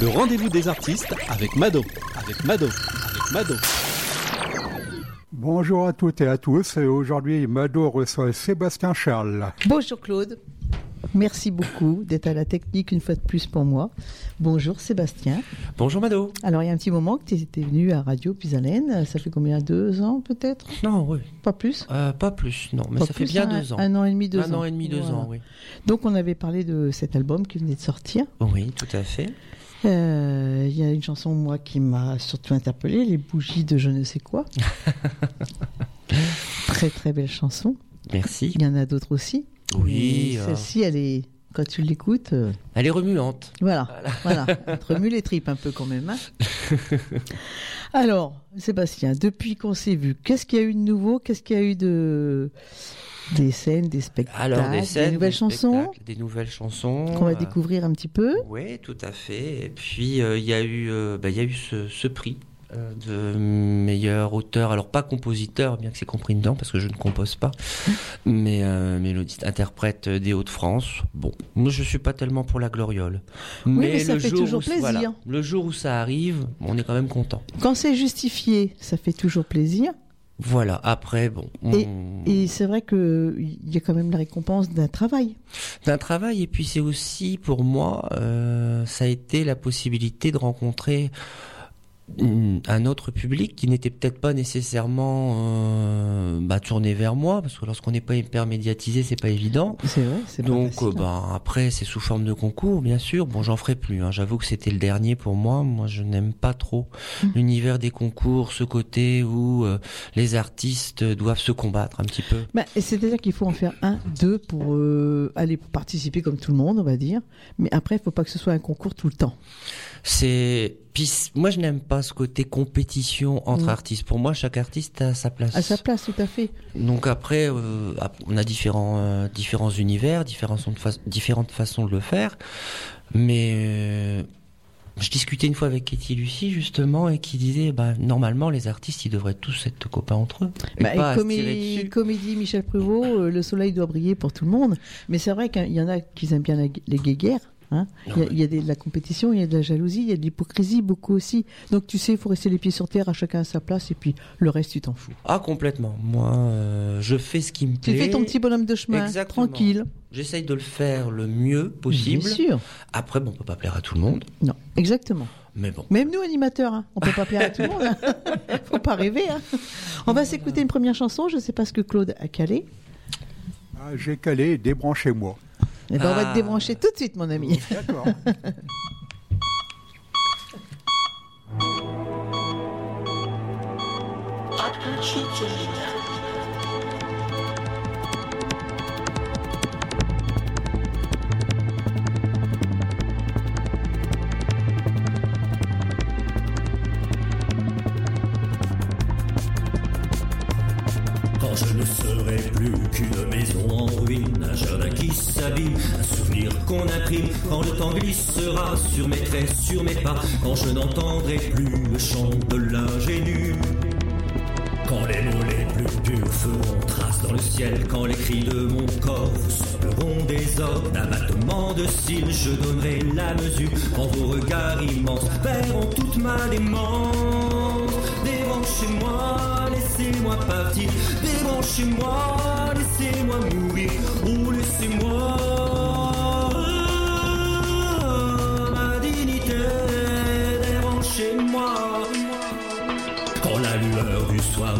Le rendez-vous des artistes avec Mado, avec Mado, avec Mado. Bonjour à toutes et à tous. Aujourd'hui, Mado reçoit Sébastien Charles. Bonjour Claude. Merci beaucoup d'être à la technique une fois de plus pour moi. Bonjour Sébastien. Bonjour Mado. Alors il y a un petit moment que tu étais venu à Radio Pisalène. Ça fait combien Deux ans peut-être? Non, oui. Pas plus? Euh, pas plus, non, mais Pas ça fait bien un- deux ans. Un an et demi, deux un ans. an et demi, deux Voilà. ans, oui. Donc on avait parlé de cet album qui venait de sortir. Oui, tout à fait. Euh, Il y a une chanson moi qui m'a surtout interpellée, Les bougies de je ne sais quoi. très très belle chanson. Merci. Il y en a d'autres aussi. Oui, euh, Celle-ci, elle est quand tu l'écoutes. euh, elle est remuante. Voilà, voilà. Elle te remue les tripes un peu quand même. hein. Alors, Sébastien, depuis qu'on s'est vu, qu'est-ce qu'il y a eu de nouveau? Qu'est-ce qu'il y a eu de des scènes, des spectacles, Alors, des scènes, nouvelles des chansons Des nouvelles chansons. qu'on va euh, découvrir un petit peu Oui, tout à fait. Et puis, euh, il y a eu, euh, bah, y a eu ce, ce prix euh, de meilleur auteur. Alors, pas compositeur, bien que c'est compris dedans, parce que je ne compose pas, mais euh, mélodiste, interprète des Hauts-de-France. Bon, moi, je suis pas tellement pour la gloriole. mais ça le fait jour toujours où- plaisir. voilà, le jour où ça arrive, on est quand même content. Quand c'est justifié, ça fait toujours plaisir. Voilà, après, bon. Et- on- Et c'est vrai qu'il y a quand même la récompense d'un travail. d'un travail et puis c'est aussi pour moi euh, ça a été la possibilité de rencontrer un autre public qui n'était peut-être pas nécessairement euh, bah, tourné vers moi parce que lorsqu'on n'est pas hyper médiatisé c'est pas évident C'est vrai, c'est donc euh, bah, après c'est sous forme de concours bien sûr bon j'en ferai plus hein. j'avoue que c'était le dernier pour moi moi je n'aime pas trop Mm. l'univers des concours ce côté où euh, les artistes doivent se combattre un petit peu Bah, C'est-à-dire qu'il faut en faire un, deux pour euh, aller participer comme tout le monde, on va dire. Mais après, il ne faut pas que ce soit un concours tout le temps. C'est puis moi je n'aime pas ce côté compétition entre Mm. artistes. Pour moi, chaque artiste a sa place. À sa place, tout à fait. Donc après, euh, on a différents euh, différents univers, fa- différentes façons de le faire. Mais euh, je discutais une fois avec Katie Lucie justement et qui disait, bah normalement les artistes ils devraient tous être copains entre eux. Et Bah, pas et comé- comédie Michel Prévost, euh, le soleil doit briller pour tout le monde. Mais c'est vrai qu'il y en a qui aiment bien les guéguerres. Hein. Il y a, Ouais. il y a des- de la compétition, il y a de la jalousie, il y a de l'hypocrisie beaucoup aussi. Donc tu sais, il faut rester les pieds sur terre, à chacun à sa place, et puis le reste, tu t'en fous. Ah complètement. Moi, euh, je fais ce qui me Tu plaît. fais ton petit bonhomme de chemin, Exactement. tranquille. J'essaye de le faire le mieux possible. Bien sûr. Après, bon, on peut pas plaire à tout le monde, Non, exactement. mais bon. Même nous, animateurs, hein, on peut pas plaire à tout le monde. hein. Faut pas rêver. hein. On va s'écouter une première chanson. Je sais pas ce que Claude a calé. Ah, J'ai calé, débranchez-moi. Eh ben, On va Ah. te débrancher tout de suite, mon ami. D'accord. Quand le temps glissera sur mes traits, sur mes pas, quand je n'entendrai plus le chant de l'ingénu. Quand les mots les plus purs feront trace dans le ciel, quand les cris de mon corps vous sembleront des ordres d'abattement de cils, je donnerai la mesure. Quand vos regards immenses verront toute ma démence, débranchez-moi, laissez-moi partir, débranchez-moi, laissez-moi mourir,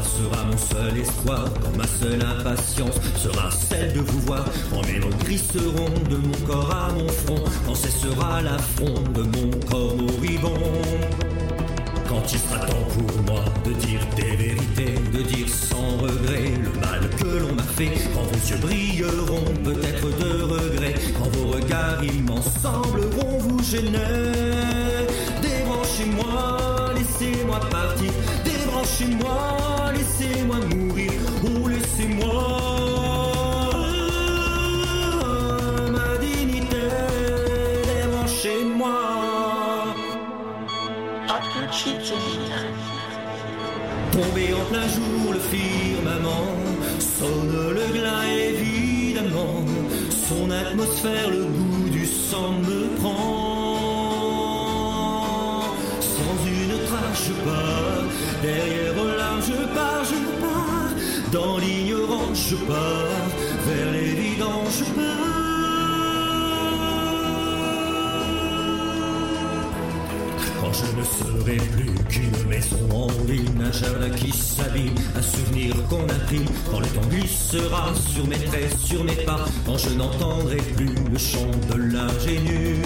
sera mon seul espoir, quand ma seule impatience. Sera celle de vous voir, quand mes mots glisseront de mon corps à mon front, quand cessera l'affront de mon corps moribond. Quand il sera temps pour moi de dire des vérités, de dire sans regret le mal que l'on m'a fait, quand vos yeux brilleront peut-être de regret, quand vos regards immenses sembleront vous gêner, débranchez-moi, laissez-moi partir, débranchez-moi, laissez-moi mourir, ou laissez-moi ma dignité, débranchez-moi. Tombé en plein jour le firmament Sonne le glas évidemment. Son atmosphère le goût du sang me prend pars. Derrière au large, je pars, je pars. Dans l'ignorance, je pars. Vers l'évidence, je pars. Quand je ne serai plus qu'une maison en ruine, un jardin qui s'abîme, un souvenir qu'on imprime. Quand le temps glissera sur mes traits, sur mes pas, quand je n'entendrai plus le chant de l'ingénu.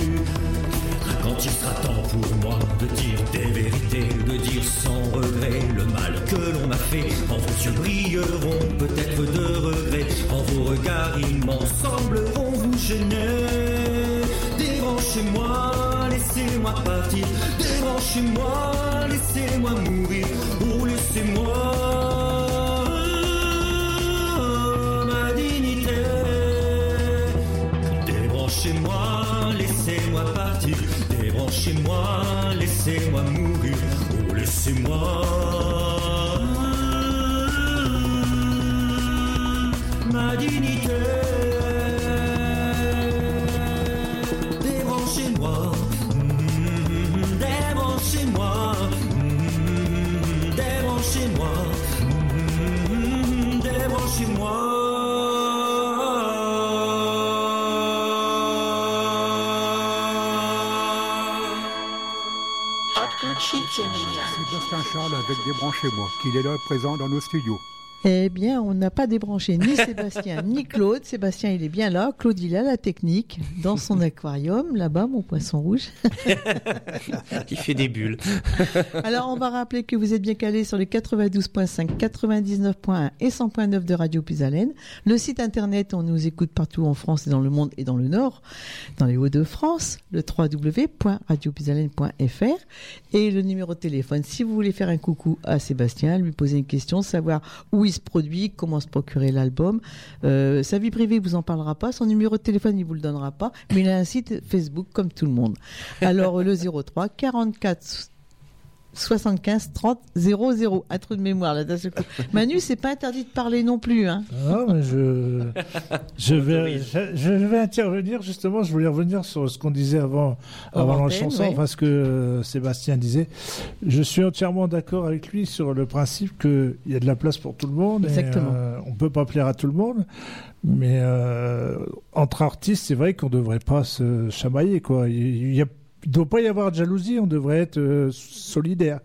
Quand il sera temps pour moi de dire des vérités, de dire sans regret le mal que l'on m'a fait, quand vos yeux brilleront peut-être de regret, quand vos regards immenses sembleront vous gêner. Débranchez-moi, laissez-moi partir, débranchez-moi, laissez-moi mourir, ou laissez-moi ma dignité. Débranchez-moi, laissez-moi partir. Laissez-moi mourir. Oh, laissez-moi. Ma dignité. Charles avec Débranchez-moi, qu'il est là présent dans nos studios. Eh bien, on n'a pas débranché ni Sébastien ni Claude. Sébastien, il est bien là. Claude, il a la technique dans son aquarium, là-bas, mon poisson rouge. Qui fait des bulles. Alors, on va rappeler que vous êtes bien calé sur les 92.5, 99.1 et 100.9 de Radio Puisalène. Le site internet, on nous écoute partout en France et dans le monde et dans le Nord, dans les Hauts-de-France, le www.radiopuisalène.fr et le numéro de téléphone. Si vous voulez faire un coucou à Sébastien, lui poser une question, savoir où se produit, comment se procurer l'album. Euh, sa vie privée, il vous en parlera pas. Son numéro de téléphone, il vous le donnera pas. Mais il a un site Facebook comme tout le monde. Alors, le 03 44 75 30 00. Un trou de mémoire là d'un seul coup. Manu, c'est pas interdit de parler non plus. Hein. Non, mais je, je, vais, je, je vais intervenir justement. Je voulais revenir sur ce qu'on disait avant, avant la antenne, chanson, ouais. parce que euh, Sébastien disait. Je suis entièrement d'accord avec lui sur le principe qu'il y a de la place pour tout le monde. et, Exactement. euh, on peut pas plaire à tout le monde. Mais euh, entre artistes, c'est vrai qu'on devrait pas se chamailler. Quoi. Il y a il ne doit pas y avoir de jalousie, on devrait être euh, solidaire.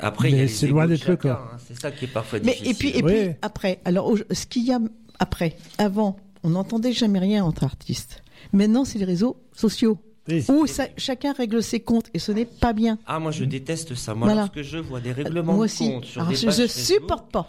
Après, Mais c'est loin d'être le cas. hein. C'est ça qui est parfois Mais difficile. et puis et Oui. puis après. Alors ce qu'il y a après, avant, on n'entendait jamais rien entre artistes. Maintenant, c'est les réseaux sociaux. Où ça- chacun règle ses comptes et ce n'est pas bien. Ah, moi je déteste ça. Moi, Voilà. lorsque je vois des règlements Moi de aussi. compte sur Alors, des je, pages je Facebook, supporte pas.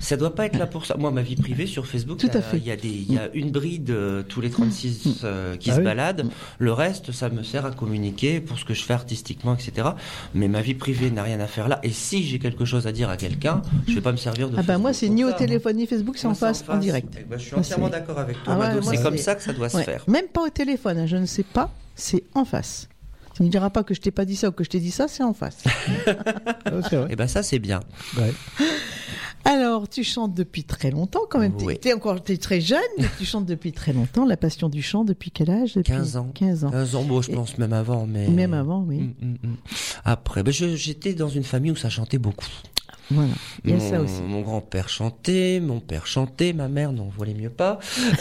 Ça doit pas être là pour ça. Moi, ma vie privée sur Facebook, Tout à euh, fait. il y a des, il y a une bride euh, tous les 36 euh, qui Ah se oui. baladent. Le reste, ça me sert à communiquer pour ce que je fais artistiquement, etc. Mais ma vie privée n'a rien à faire là. Et si j'ai quelque chose à dire à quelqu'un, je vais pas me servir de. Ah ben Facebook moi, c'est ni au ça. téléphone ni Facebook, c'est en face, en direct. Eh ben, je suis Moi, entièrement d'accord avec toi, Ah ouais, C'est comme ça que ça doit se faire. Même pas au téléphone, hein, je ne sais pas, c'est en face. Tu ne me diras pas que je t'ai pas dit ça ou que je t'ai dit ça, c'est en face. Vrai. Et ben ça, c'est bien. Ouais. Alors, tu chantes depuis très longtemps quand même. Oui. Tu es encore t'es très jeune, mais tu chantes depuis très longtemps. La passion du chant, depuis quel âge? Depuis 15 ans. 15 ans. 15 ans, bon, je Et- pense même avant, mais. Même avant, oui. Mm, mm, mm. Après, ben, j'étais dans une famille où ça chantait beaucoup. Voilà. Il y a mon, ça aussi. Mon grand-père chantait, mon père chantait, ma mère n'en voulait mieux pas.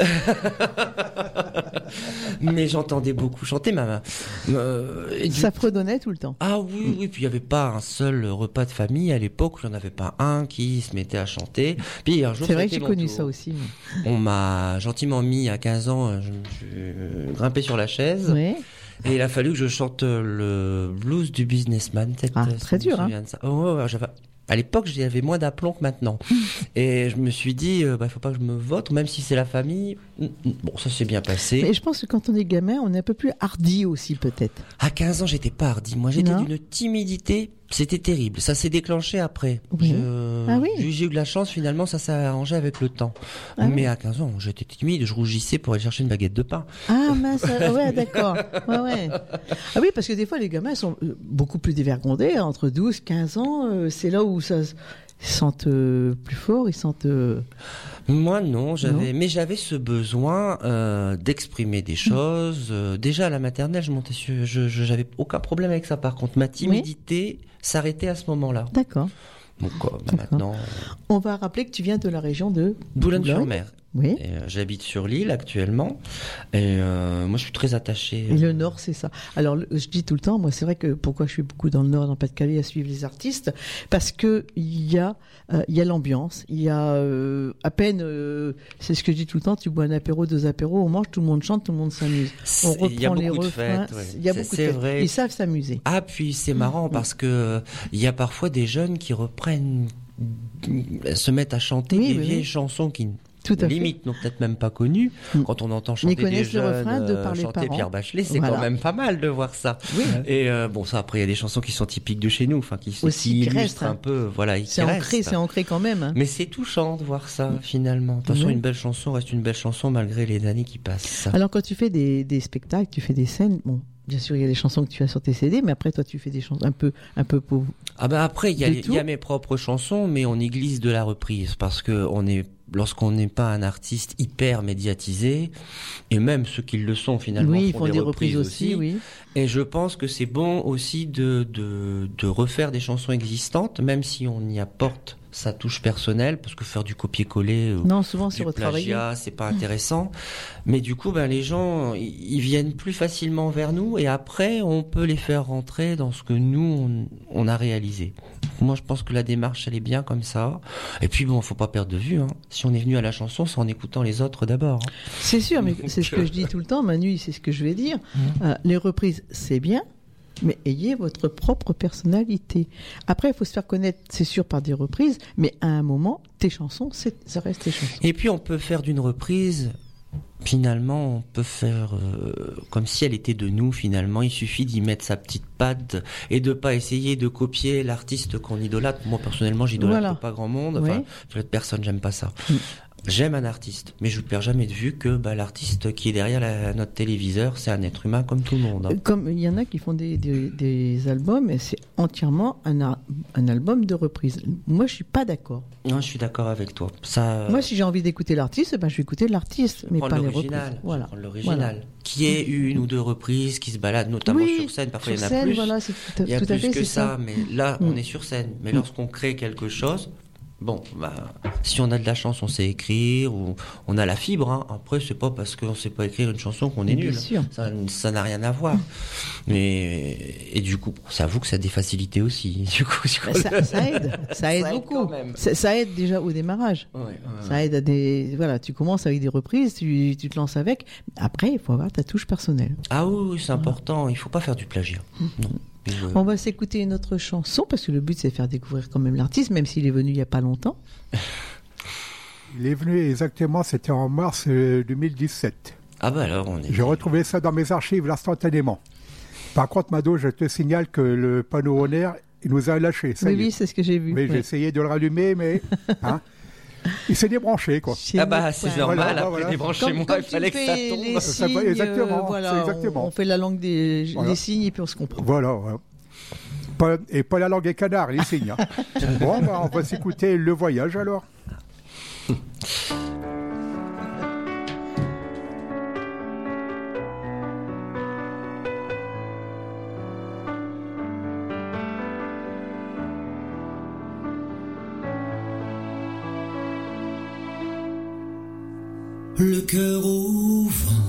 Mais j'entendais beaucoup chanter, ma mère. Euh, Ça fredonnait tout le temps. Ah oui, oui, puis il n'y avait pas un seul repas de famille à l'époque, il n'y en avait pas un qui se mettait à chanter. Puis un jour, C'est vrai que j'ai connu tour. ça aussi. moi. On m'a gentiment mis à 15 ans, je me suis grimpé sur la chaise. Ouais. Et il a fallu que je chante le blues du businessman. Ah, très dur, hein. Oh, j'avais- À l'époque, j'avais moins d'aplomb que maintenant. et je me suis dit, il bah, faut pas que je me vote, même si c'est la famille. Bon, ça s'est bien passé. Mais je pense que quand on est gamin, on est un peu plus hardi aussi, peut-être. À 15 ans, j'étais pas hardi. Moi, j'étais d'une timidité. C'était terrible. Ça s'est déclenché après. Oui. Je- Ah oui. J'ai eu de la chance, finalement, ça s'est arrangé avec le temps. Ah Mais oui. à 15 ans, j'étais timide. Je rougissais pour aller chercher une baguette de pain. Ah mince, ah ouais, d'accord. Ouais, ouais. Ah oui, parce que des fois, les gamins sont euh, beaucoup plus dévergondés. Entre 12, 15 ans, euh, c'est là où ça... Ils sentent euh, plus fort, ils sentent. euh, Moi non, j'avais, mais j'avais ce besoin euh, d'exprimer des choses. Euh, déjà à la maternelle, je montais sur, je, je- j'avais aucun problème avec ça. Par contre, ma timidité s'arrêtait à ce moment-là. D'accord. Donc euh, bah, maintenant, On va rappeler que tu viens de la région de Boulogne-sur-Mer. Oui. Euh, J'habite sur l'île actuellement. Et euh, moi, je suis très attaché. Et le Nord, c'est ça. Alors, je dis tout le temps, moi, c'est vrai que pourquoi je suis beaucoup dans le Nord, dans le Pas-de-Calais, à suivre les artistes, parce que il y a, euh, y a l'ambiance, il y a euh, à peine, euh, c'est ce que je dis tout le temps, tu bois un apéro, deux apéros, on mange, tout le monde chante, tout le monde s'amuse. On C'est- Il y a reprend les beaucoup de refrains, fêtes. ouais. il y a beaucoup de fêtes. vrai. Ils savent s'amuser. Ah, puis c'est marrant parce que euh, il y a parfois des jeunes qui reprennent, se mettent à chanter Oui, des oui, vieilles oui. chansons qui Tout à fait. limite n'ont peut-être même pas connues. Mm. Quand on entend chanter des connaissent le jeunes refrain de euh, par les chanter parents. Pierre Bachelet, c'est Voilà. quand même pas mal de voir ça. Oui. Et euh, bon, ça après il y a des chansons qui sont typiques de chez nous, enfin qui, Aussi, qui qui illustrent restent, hein. un peu, voilà, C'est ancré, c'est ancré quand même. hein. Mais c'est touchant de voir ça finalement. De toute façon, une belle chanson reste une belle chanson malgré les années qui passent. Alors, quand tu fais des, des spectacles, tu fais des scènes, bon, bien sûr, il y a les chansons que tu as sur tes CD, mais après, toi, tu fais des chansons un peu, un peu pour. Ah bah après il y, a il y a mes propres chansons, mais on y glisse de la reprise parce que on est lorsqu'on n'est pas un artiste hyper médiatisé et même ceux qui le sont finalement oui, ils font, font des, reprises aussi, oui. Et je pense que c'est bon aussi de, de de refaire des chansons existantes, même si on y apporte sa touche personnelle, parce que faire du copier-coller. euh, Non, souvent, c'est du plagiat, c'est pas intéressant. Mais du coup, ben, les gens, ils viennent plus facilement vers nous et après, on peut les faire rentrer dans ce que nous, on, on a réalisé. Moi, je pense que la démarche, elle est bien comme ça. Et puis, bon, faut pas perdre de vue. Hein. Si on est venu à la chanson, c'est en écoutant les autres d'abord. hein. C'est sûr, mais c'est ce que je dis tout le temps, Manu, c'est ce que je vais dire. Euh, les reprises, c'est bien, mais ayez votre propre personnalité. Après, il faut se faire connaître, c'est sûr, par des reprises, mais à un moment, tes chansons, ça reste tes chansons. Et puis, on peut faire d'une reprise. Finalement, on peut faire euh, comme si elle était de nous. Finalement, il suffit d'y mettre sa petite patte et de pas essayer de copier l'artiste qu'on idolâtre. Moi, personnellement, j'idolâtre Voilà. pas grand monde. Enfin, Oui. personne, j'aime pas ça. J'aime un artiste, mais je ne perds jamais de vue que bah, l'artiste qui est derrière la- notre téléviseur, c'est un être humain comme tout le monde. hein. Comme il y en a qui font des, des, des albums, et c'est entièrement un, album de reprise. Moi, je suis pas d'accord. Non, je suis d'accord avec toi. Ça, Moi, si j'ai envie d'écouter l'artiste, ben, je vais écouter l'artiste, mais pas les reprises. l'original. Voilà. L'original. Qui est une ou deux reprises qui se baladent, notamment Oui, sur scène. Parfois, il y en a scène, plus. voilà, c'est tout à, Il y a tout à plus fait, que ça, ça. mais là, on Mm. est sur scène. Mais lorsqu'on crée quelque chose, bon, bah, si on a de la chance, on sait écrire, ou on a la fibre. Hein. Après, c'est pas parce qu'on sait pas écrire une chanson qu'on est Bien nul. sûr. Ça n'a rien à voir. Mais, et du coup, ça avoue que ça a des facilités aussi. Du coup, du coup, Ben, ça, ça aide, ça aide Ça beaucoup. Ça, ça aide déjà au démarrage. Ouais, ouais, Ça aide à des. Voilà, tu commences avec des reprises, tu, tu te lances avec. Après, il faut avoir ta touche personnelle. Ah oui, oui, c'est important. Il faut pas faire du plagiat. Non. Euh, On va s'écouter une autre chanson parce que le but c'est de faire découvrir quand même l'artiste, même s'il est venu il y a pas longtemps. Il est venu exactement, c'était en mars euh, 2017. Ah bah alors, on est. J'ai retrouvé ça dans mes archives instantanément. Par contre, Mado, je te signale que le panneau en air, il nous a lâché. Ça oui, oui, c'est ce que j'ai vu. Mais j'ai essayé de le rallumer, mais hein, il s'est débranché, quoi. Chez Ah bah, c'est normal. Voilà, après, voilà. débranchez-moi, Comme, il fallait que ça tombe. les signes, exactement, euh, voilà, on- exactement. On, fait la langue des, Voilà. des signes et puis on se comprend. Voilà, voilà. Pas- et pas la langue des canards, les signes. hein. bon, bah, on va s'écouter le voyage alors. Le cœur au vent,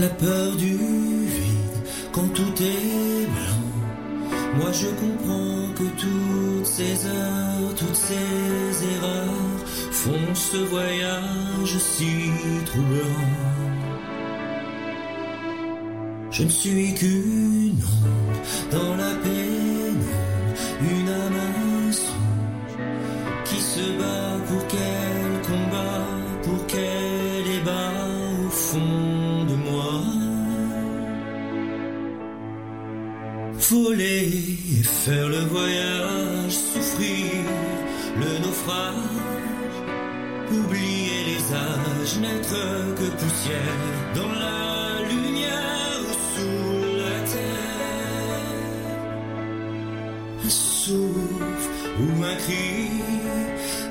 la peur du vide, quand tout est blanc. Moi je comprends que toutes ces heures, toutes ces erreurs font ce voyage si troublant. Je ne suis qu'une ombre dans la pénombre, une âme qui se bat pour quel Et faire le voyage, souffrir le naufrage, oublier les âges, n'être que poussière dans la lumière ou sous la terre. Un souffle ou un cri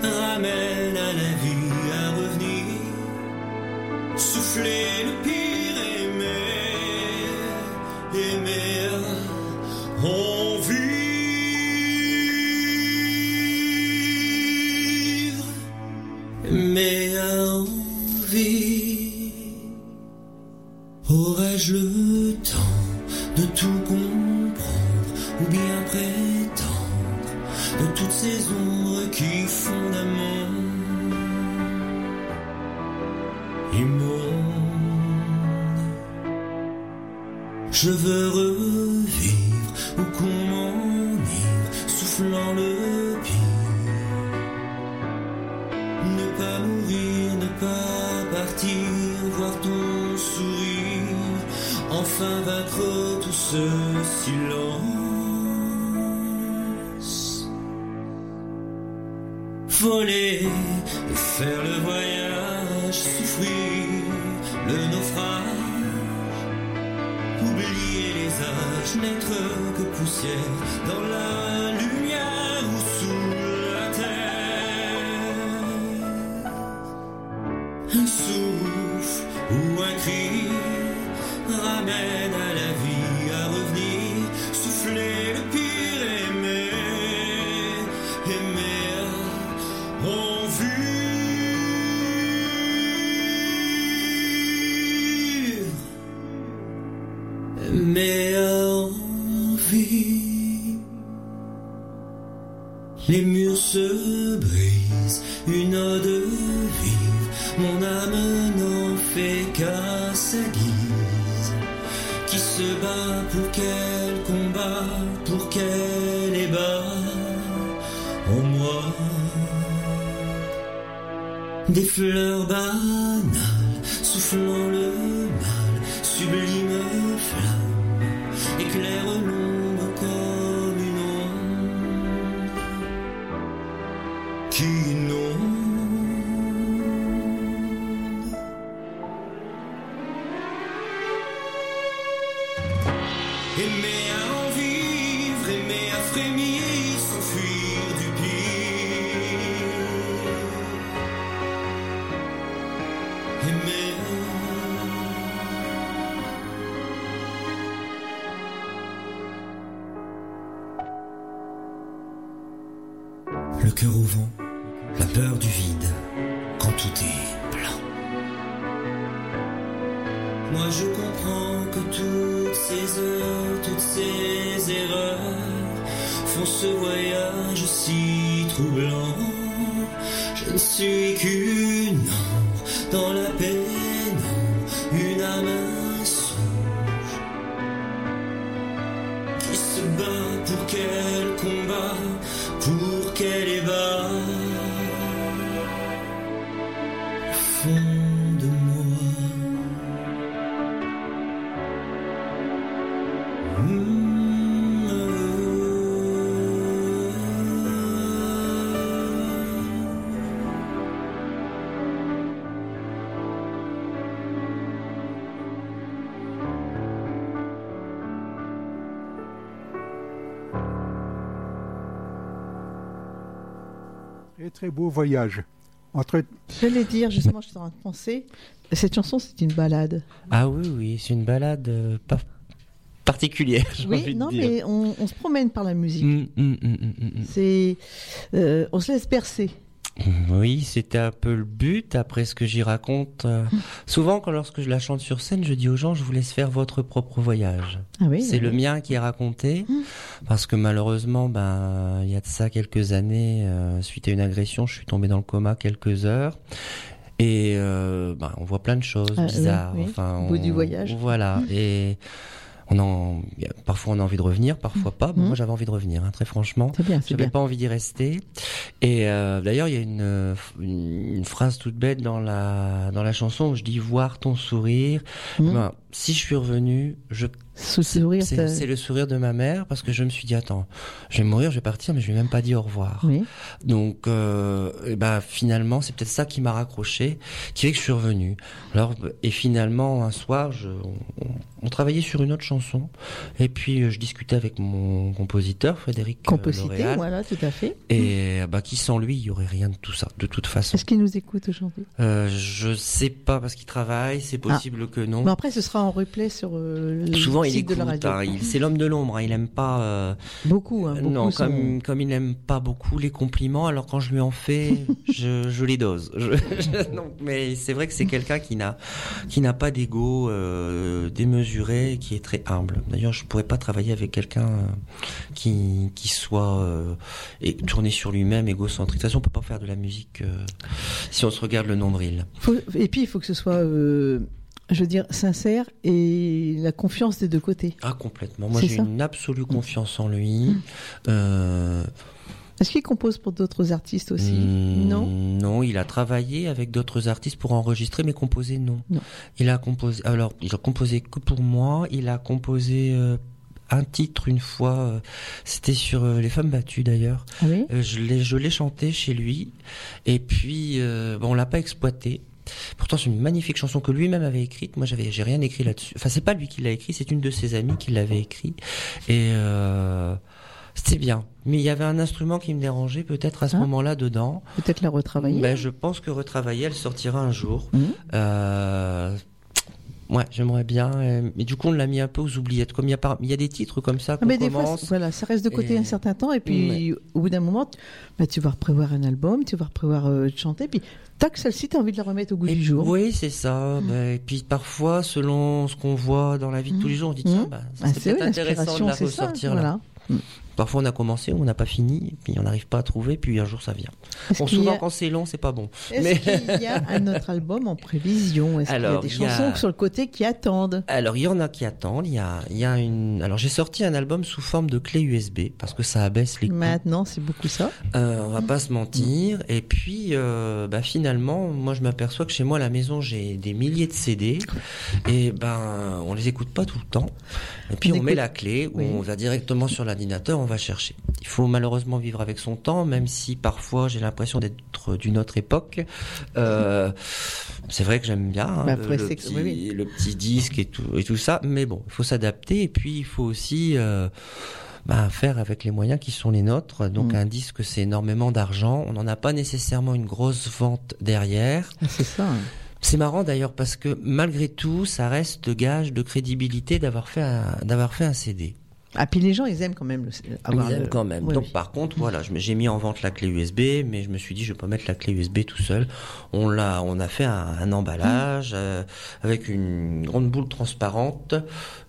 ramène à la vie à revenir. Souffler le pire, Très beau voyage. Entre J'allais dire, justement, je suis en train de penser, cette chanson, c'est une balade. Ah oui, oui, c'est une balade euh, pas particulière. Oui, envie de non, dire. mais on, on se promène par la musique. Mm, mm, mm, mm, mm, C'est, euh, on se laisse bercer. Oui, c'était un peu le but. Après ce que j'y raconte, euh, souvent quand lorsque je la chante sur scène, je dis aux gens, je vous laisse faire votre propre voyage. Ah oui. C'est oui, le mien qui est raconté, Mm. parce que malheureusement, ben, il y a de ça quelques années, euh, suite à une agression, je suis tombé dans le coma quelques heures. Et euh, ben, on voit plein de choses Ah, bizarres. oui, Enfin, au bout du voyage. Voilà. Et on en, parfois on a envie de revenir, parfois pas. Bon, Mm. Moi, j'avais envie de revenir, hein, très franchement. J'avais pas envie d'y rester. Et euh, d'ailleurs, il y a une, euh, une, une phrase toute bête dans la dans la chanson où je dis voir ton sourire. Mm. Ben, si je suis revenu, je sourire, c'est le sourire de ma mère parce que je me suis dit attends, je vais mourir, je vais partir, mais je vais même pas dit au revoir. Oui. Donc, euh, et ben finalement, c'est peut-être ça qui m'a raccroché, qui fait que je suis revenu. Alors, et finalement, un soir, je, on, on travaillait sur une autre chanson, et puis euh, je discutais avec mon compositeur, Frédéric euh, Composité, L'Oréal, voilà, tout à fait. et bah qui sans lui, il y aurait rien de tout ça, de toute façon. Est-ce qu'il nous écoute aujourd'hui? Euh, je sais pas parce qu'il travaille, c'est possible que non. Bon, après, ce sera en replay sur euh, le Souvent, il de écoute. la radio. hein, il- c'est l'homme de l'ombre. hein, il aime pas. euh, Beaucoup, hein, beaucoup non, comme comme il n'aime pas beaucoup les compliments, alors quand je lui en fais, je, je les dose. Je- je- non, mais c'est vrai que c'est quelqu'un qui n'a qui n'a pas d'ego euh, démesuré, qui est très humble. D'ailleurs, je pourrais pas travailler avec quelqu'un qui qui soit et tourné sur lui-même, égocentrique. De toute façon, on peut pas faire de la musique si on se regarde le nombril. Faut- et puis, il faut que ce soit, je veux dire, sincère et la confiance des deux côtés. Ah complètement. Moi, j'ai une absolue confiance en lui. Euh, Est-ce qu'il compose pour d'autres artistes aussi? Hmm, Non? Non, il a travaillé avec d'autres artistes pour enregistrer, mais composer non. Non. Il a composé. Alors, il a composé que pour moi. Il a composé euh, un titre une fois. euh, C'était sur euh, les femmes battues d'ailleurs. Ah oui? Euh, je l'ai, je l'ai chanté chez lui. Et puis, bon, on l'a pas exploité. Pourtant, c'est une magnifique chanson que lui-même avait écrite. Moi, j'avais, j'ai rien écrit là-dessus. Enfin, c'est pas lui qui l'a écrit, c'est une de ses amies qui l'avait écrit. Et euh, c'était bien. Mais il y avait un instrument qui me dérangeait peut-être à ce Ah. moment-là dedans. Peut-être la retravailler Ben, je pense que retravailler, elle sortira un jour. Mhm. Euh, ouais, j'aimerais bien. euh, Mais du coup, on l'a mis un peu aux oubliettes. Comme il y a, par- il y a des titres comme ça Ah, mais des fois, voilà, ça reste de côté Et- un certain temps, et puis au bout d'un moment, tu, bah, tu vas reprévoir un album, tu vas reprévoir euh, de chanter, puis tac, celle-ci, tu as envie de la remettre au goût Et du jour. Oui, c'est ça. Mm. Ben, et puis parfois, selon ce qu'on voit dans la vie de tous les jours, on dit tiens, bah, ça Ah, c'est peut-être intéressant de la ça. ressortir là. Voilà. Parfois, on a commencé, on n'a pas fini, puis on n'arrive pas à trouver, puis un jour ça vient. Bon, souvent, a- quand c'est long, c'est pas bon. est-ce mais- qu'il y a un autre album en prévision? Est-ce qu'il y a des a- chansons sur le côté qui attendent? Alors, il y en a qui attendent. Il y a, il y a une. Alors, j'ai sorti un album sous forme de clé USB parce que ça abaisse les coûts. Maintenant, c'est beaucoup ça. Euh, on va pas se mentir. Et puis, euh, bah, finalement, moi, je m'aperçois que chez moi, à la maison, j'ai des milliers de CD. Et ben, on les écoute pas tout le temps. Et puis, On on, met la clé, ou Oui. on va directement sur l'ordinateur, on va chercher. Il faut malheureusement vivre avec son temps, même si parfois j'ai l'impression d'être d'une autre époque. Euh, c'est vrai que j'aime bien hein, Bah, le, faut le petit, oui, le petit disque et tout, et tout ça. Mais bon, il faut s'adapter. Et puis, il faut aussi euh, bah, faire avec les moyens qui sont les nôtres. Donc Mm. un disque, c'est énormément d'argent. On n'en a pas nécessairement une grosse vente derrière. Ah, c'est ça. hein. C'est marrant d'ailleurs parce que malgré tout, ça reste gage de crédibilité d'avoir fait un, d'avoir fait un CD. Ah, puis les gens, ils aiment quand même le, avoir Ils aiment le- quand même. Oui, Donc oui. par contre, voilà, j'ai mis en vente la clé USB, mais je me suis dit je vais pas mettre la clé USB tout seul. On l'a, on a fait un, un emballage euh, avec une grande boule transparente,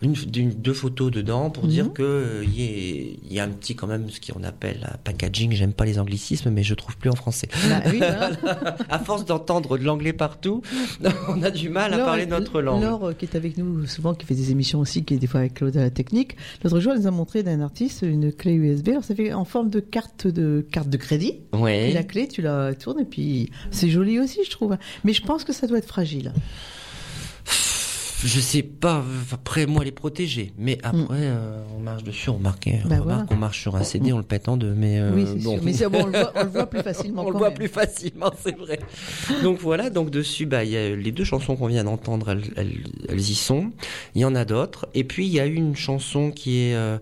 une, deux photos dedans pour dire Mhm. que euh, il y, a- il y a un petit quand même ce qu'on appelle un packaging. J'aime pas les anglicismes, mais je trouve plus en français. Bah oui. À force d'entendre de l'anglais partout, on a du mal à Laure- parler notre langue. Laure, euh, qui est avec nous souvent, qui fait des émissions aussi, qui est des fois avec Claude à la technique, l'autre jour, elle nous a montré d'un artiste une clé USB. Alors, ça fait en forme de carte de, carte de crédit. Et la clé, tu la tournes et puis c'est joli aussi, je trouve. Mais je pense que ça doit être fragile. Je sais pas, après moi les protéger, mais après euh, on marche dessus, on remarque, on Mm. Bah voilà. qu'on marche sur un CD, on le pète en deux, mais euh, oui, c'est bon. sûr. Mais bon, on le voit, on le voit plus facilement. On le voit même. plus facilement, c'est vrai. donc voilà, donc dessus, bah, il y a les deux chansons qu'on vient d'entendre, elles, elles, elles y sont. Il y en a d'autres. Et puis il y a une chanson qui est euh,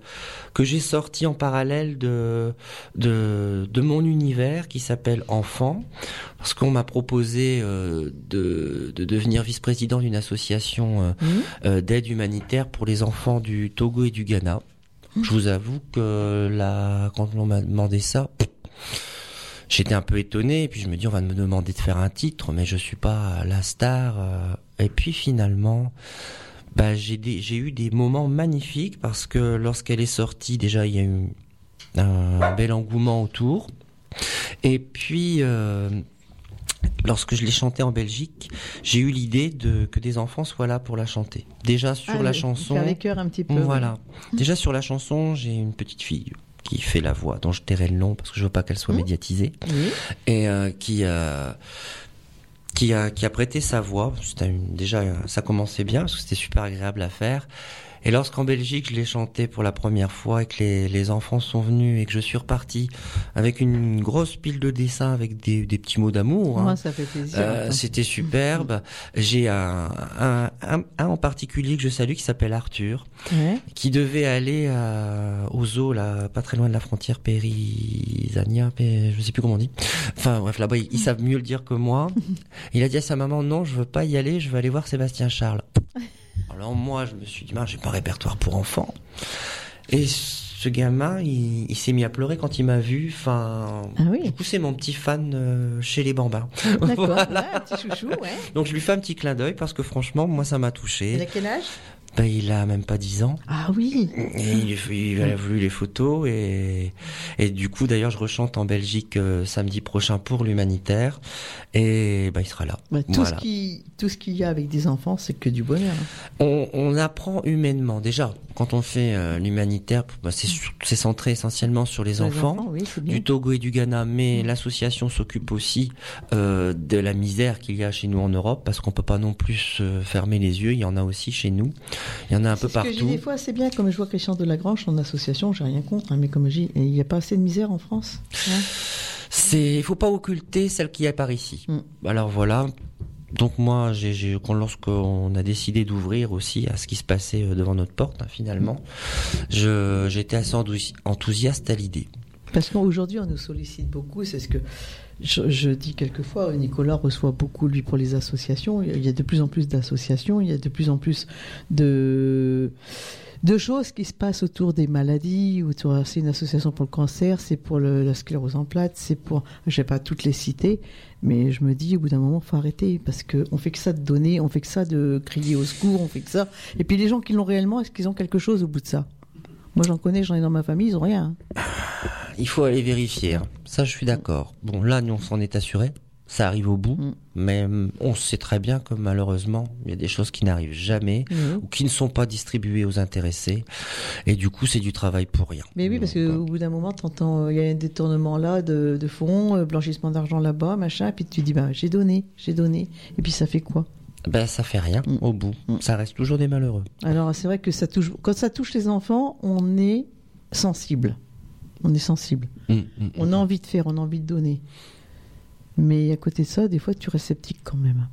que j'ai sortie en parallèle de de, de mon univers qui s'appelle Enfant, parce qu'on m'a proposé euh, de, de devenir vice-président d'une association euh, Mhm. euh, d'aide humanitaire pour les enfants du Togo et du Ghana. Je vous avoue que là, quand on m'a demandé ça, j'étais un peu étonné. Et puis je me dis, on va me demander de faire un titre, mais je suis pas la star. euh. Et puis finalement, bah, j'ai des- j'ai eu des moments magnifiques parce que lorsqu'elle est sortie, déjà il y a eu un bel engouement autour. Et puis, euh, lorsque je l'ai chantée en Belgique, j'ai eu l'idée de que des enfants soient là pour la chanter. Déjà sur Ah, la chanson. Faire les cœurs un petit peu. Voilà. Déjà sur la chanson, j'ai une petite fille qui fait la voix, dont je tairai le nom parce que je veux pas qu'elle soit Mhm. médiatisée, Oui. et euh, qui euh, qui a, qui a prêté sa voix. Une- déjà, euh, ça commençait bien parce que c'était super agréable à faire. Et lorsqu'en Belgique, je l'ai chanté pour la première fois et que les, les enfants sont venus et que je suis reparti avec une grosse pile de dessins avec des, des petits mots d'amour. hein. Moi, ça fait plaisir. Euh. C'était superbe. J'ai un, un, un, un en particulier que je salue qui s'appelle Arthur, Ouais. qui devait aller à, au zoo, là, pas très loin de la frontière périsania, mais je sais plus comment on dit. Enfin bref, là-bas ils, ils savent mieux le dire que moi. Il a dit à sa maman non, je veux pas y aller, je veux aller voir Sébastien Charles. Alors moi, je me suis dit, j'ai pas un répertoire pour enfants. Et ce gamin, il, il s'est mis à pleurer quand il m'a vu. Enfin, Ah oui. du coup, c'est mon petit fan euh, chez les bambins. D'accord. Voilà. Ouais, un petit chouchou, ouais. Donc je lui fais un petit clin d'œil parce que franchement, moi, ça m'a Il a touché. quel âge? Ben, il a même pas 10 ans. Ah oui. Et il, il a voulu les photos et, et du coup d'ailleurs je rechante en Belgique euh, samedi prochain pour l'humanitaire et ben, il sera là. Bah, tout, Voilà. ce qui, tout ce qu'il y a avec des enfants, c'est que du bonheur. On, on apprend humainement déjà quand on fait euh, l'humanitaire, ben, c'est c'est centré essentiellement sur les enfants. oui, du Togo et du Ghana, mais l'association s'occupe aussi euh, de la misère qu'il y a chez nous en Europe, parce qu'on peut pas non plus fermer les yeux. Il y en a aussi chez nous. Il y en a un peu ce que partout. des fois, c'est bien, comme je vois Christian de Lagrange en association, j'ai rien contre, hein, mais comme je dis, il n'y a pas assez de misère en France. hein. C'est, il faut pas occulter celle qui est par ici. Mm. Alors voilà. Donc moi, j'ai, lorsqu'on a décidé d'ouvrir aussi à ce qui se passait euh, devant notre porte, hein, finalement, je, j'étais assez enthousiaste à l'idée. Parce qu'aujourd'hui, on nous sollicite beaucoup, c'est ce que je, dis quelquefois, Nicolas reçoit beaucoup, lui, pour les associations. Il y a de plus en plus d'associations, il y a de plus en plus de, choses qui se passent autour des maladies. Autour, c'est une association pour le cancer, c'est pour la sclérose en plaques, c'est pour, je vais pas toutes les citer, mais je me dis, au bout d'un moment, faut arrêter, parce qu'on fait que ça de donner, on fait que ça de crier au secours, on fait que ça. Et puis les gens qui l'ont réellement, est-ce qu'ils ont quelque chose au bout de ça? Moi, j'en connais, j'en ai dans ma famille, ils ont rien. Il faut aller vérifier. hein. Ça, je suis d'accord. Bon, là, nous, on s'en est assuré. Ça arrive au bout. Mm. Mais hum, on sait très bien que malheureusement, il y a des choses qui n'arrivent jamais Mhm. ou qui ne sont pas distribuées aux intéressés. Et du coup, c'est du travail pour rien. Mais oui, parce qu'au bout d'un moment, t'entends, euh, il y a un détournement là de, de fonds, euh, blanchissement d'argent là-bas, machin, puis tu dis, bah, j'ai donné, j'ai donné. Et puis ça fait quoi? Ben, ça fait rien Mm. au bout. Mm. Ça reste toujours des malheureux. Alors, c'est vrai que ça touche, quand ça touche les enfants, on est sensible. On est sensible. Mm, On a envie de faire, on a envie de donner. Mais à côté de ça, des fois, tu restes sceptique quand même.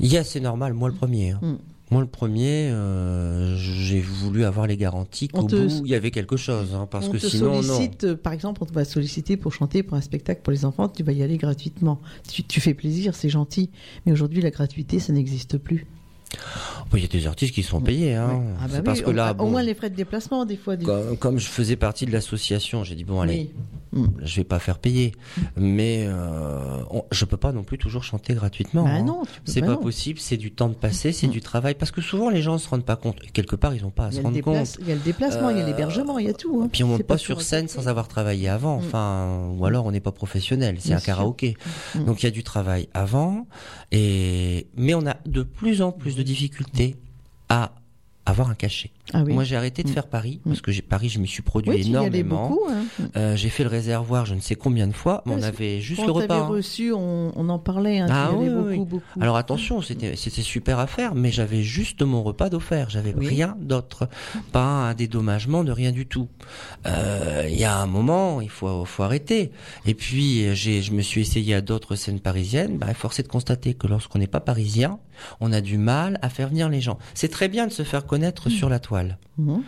Il y a, c'est normal, moi le premier. hein. Moi le premier, euh, j'ai voulu avoir les garanties qu'au te- bout il y avait quelque chose, hein, parce on que te sinon non. sollicite, euh, par exemple, on te va solliciter pour chanter pour un spectacle pour les enfants, tu vas y aller gratuitement. Tu, tu fais plaisir, c'est gentil. Mais aujourd'hui, la gratuité, ça n'existe plus. Il y a des artistes qui sont payés, hein. Ouais. Ah bah oui, parce que au- là, au moins les frais de déplacement, des fois. Des... comme, comme je faisais partie de l'association, j'ai dit bon allez, Oui. Je vais pas faire payer, mais euh, on- je peux pas non plus toujours chanter gratuitement. Bah hein. non, C'est pas, pas non. possible, c'est du temps de passer, c'est Mm. du travail, parce que souvent les gens se rendent pas compte. Quelque part, ils ont pas à se rendre compte. il y a le déplacement, il y a Euh, l'hébergement, il y a tout. hein. Puis on monte pas, sur scène sans avoir travaillé avant, Mm. enfin, ou alors on n'est pas professionnel, c'est un sûr. karaoké. Donc il y a du travail avant, et mais on a de plus en plus de difficultés à avoir un cachet. Ah oui. Moi j'ai arrêté de Mm. faire Paris Mm. parce que j'ai- Paris je m'y suis produit oui, énormément. Hein. Euh, j'ai fait le réservoir je ne sais combien de fois, mais on avait juste Quand le repas. hein. reçu, on, on en parlait. Hein, Ah oui, beaucoup, beaucoup. Alors attention, c'était super à faire, mais j'avais juste mon repas d'offert, j'avais rien d'autre, pas un dédommagement de rien du tout. Euh, Il y a un moment, il faut faut arrêter. Et puis je me suis essayé à d'autres scènes parisiennes, bah, force est de constater que lorsqu'on n'est pas parisien, on a du mal à faire venir les gens. C'est très bien de se faire connaître sur la toile, Mhm.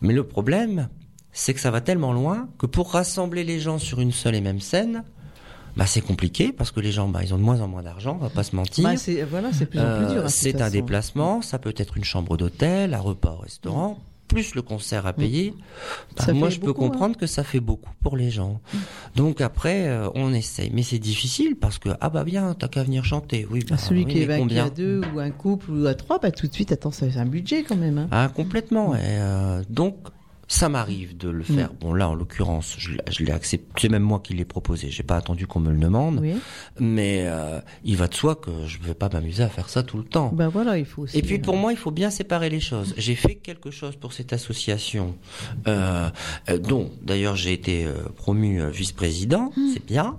mais le problème, c'est que ça va tellement loin que pour rassembler les gens sur une seule et même scène, bah c'est compliqué parce que les gens, bah, ils ont de moins en moins d'argent, on va pas se mentir. Bah, c'est voilà, c'est de plus en plus Euh, dur. hein, toute c'est un façon. déplacement, ça peut être une chambre d'hôtel, un repas au restaurant, plus le concert à payer. Bah, moi, je peux hein. comprendre que ça fait beaucoup pour les gens. Donc après, euh, on essaye, mais c'est difficile parce que ah bah bien, t'as qu'à venir chanter. Oui, bah, Ah, Celui oui, qui est vaincu à deux ou un couple ou à trois, bah, tout de suite, attends, c'est un budget quand même. Hein. Ah complètement. Et, euh, donc ça m'arrive de le faire. Mm. Bon là, en l'occurrence, je, l'ai- je l'ai accepté. C'est même moi qui l'ai proposé. J'ai pas attendu qu'on me le demande. Oui. Mais euh, il va de soi que je vais pas m'amuser à faire ça tout le temps. Ben voilà, il faut aussi. Et puis pour euh, moi, il faut bien séparer les choses. J'ai fait quelque chose pour cette association, euh, dont d'ailleurs j'ai été promu vice-président, c'est bien.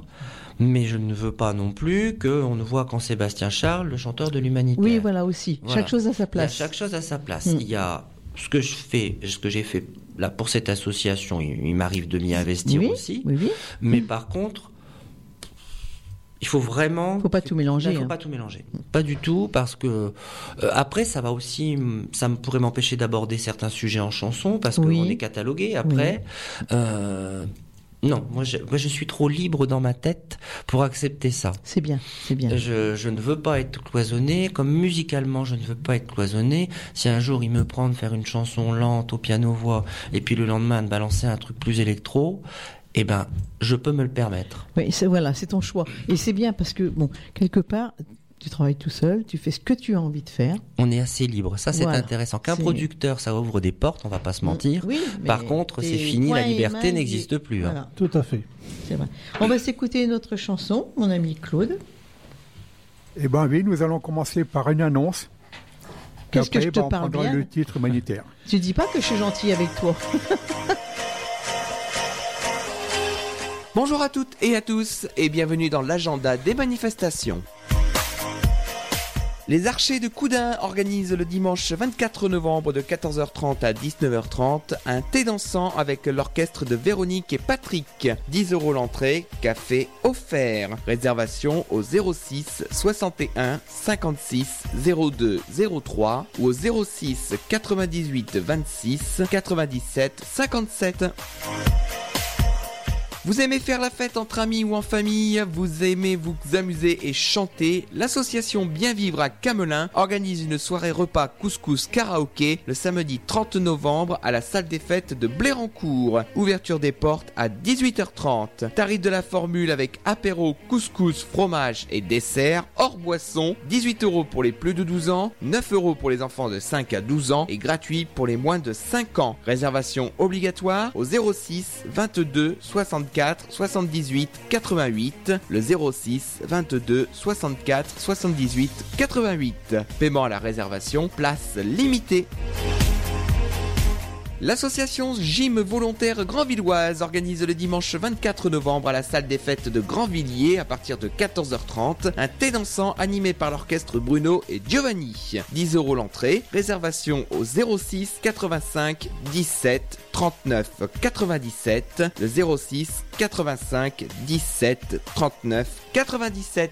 Mais je ne veux pas non plus qu'on ne voit qu'en Sébastien Charles le chanteur de l'humanité. Oui, voilà aussi. Voilà. Chaque chose à sa place. chaque chose à sa place. Mm. Il y a ce que je fais, ce que j'ai fait là pour cette association. Il, il m'arrive de m'y investir oui, aussi. oui, oui. Mais par contre, il faut vraiment. Faut pas tout mélanger, Il faut hein. pas tout mélanger. Pas du tout, parce que euh, après, ça va aussi, ça me pourrait m'empêcher d'aborder certains sujets en chanson, parce Oui. qu'on est catalogué après. Euh, non, moi je, moi je suis trop libre dans ma tête pour accepter ça. C'est bien, c'est bien. Je, je ne veux pas être cloisonné, comme musicalement je ne veux pas être cloisonné. Si un jour il me prend de faire une chanson lente au piano-voix et puis le lendemain de balancer un truc plus électro, eh ben je peux me le permettre. Oui, c'est voilà, c'est ton choix. Et c'est bien parce que bon, quelque part, tu travailles tout seul, tu fais ce que tu as envie de faire. On est assez libre, ça c'est Voilà. intéressant. Qu'un producteur, ça ouvre des portes, on va pas se mentir. Oui, mais Par contre, c'est fini, la liberté n'existe plus, hein. Tout à fait. c'est vrai. On va s'écouter une autre chanson, mon ami Claude. Eh bien oui, nous allons commencer par une annonce. Qu'est-ce que je te ben, on parle bien le titre humanitaire. Tu dis pas que je suis gentil avec toi. Bonjour à toutes et à tous et bienvenue dans l'agenda des manifestations. Les Archers de Coudin organisent le dimanche 24 novembre de 14h30 à 19h30 un thé dansant avec l'orchestre de Véronique et Patrick. 10 euros l'entrée, café offert. Réservation au 06 61 56 02 03 ou au 06 98 26 97 57. Vous aimez faire la fête entre amis ou en famille, vous aimez vous amuser et chanter, l'association Bien Vivre à Camelin organise une soirée repas couscous karaoké le samedi 30 novembre à la salle des fêtes de Blérancourt. Ouverture des portes à 18h30. Tarif de la formule avec apéro, couscous, fromage et dessert, hors boisson, 18 euros pour les plus de 12 ans, 9 euros pour les enfants de 5 à 12 ans et gratuit pour les moins de 5 ans. Réservation obligatoire au 06 22 64 78 88, le 06 22 64 78 88. Paiement à la réservation, place limitée. L'association Gym Volontaire Grandvilloise organise le dimanche 24 novembre à la salle des fêtes de Grandvilliers à partir de 14h30 un thé dansant animé par l'orchestre Bruno et Giovanni. 10 euros l'entrée, réservation au 06 85 17 39 97, le 06 85 17 39 97.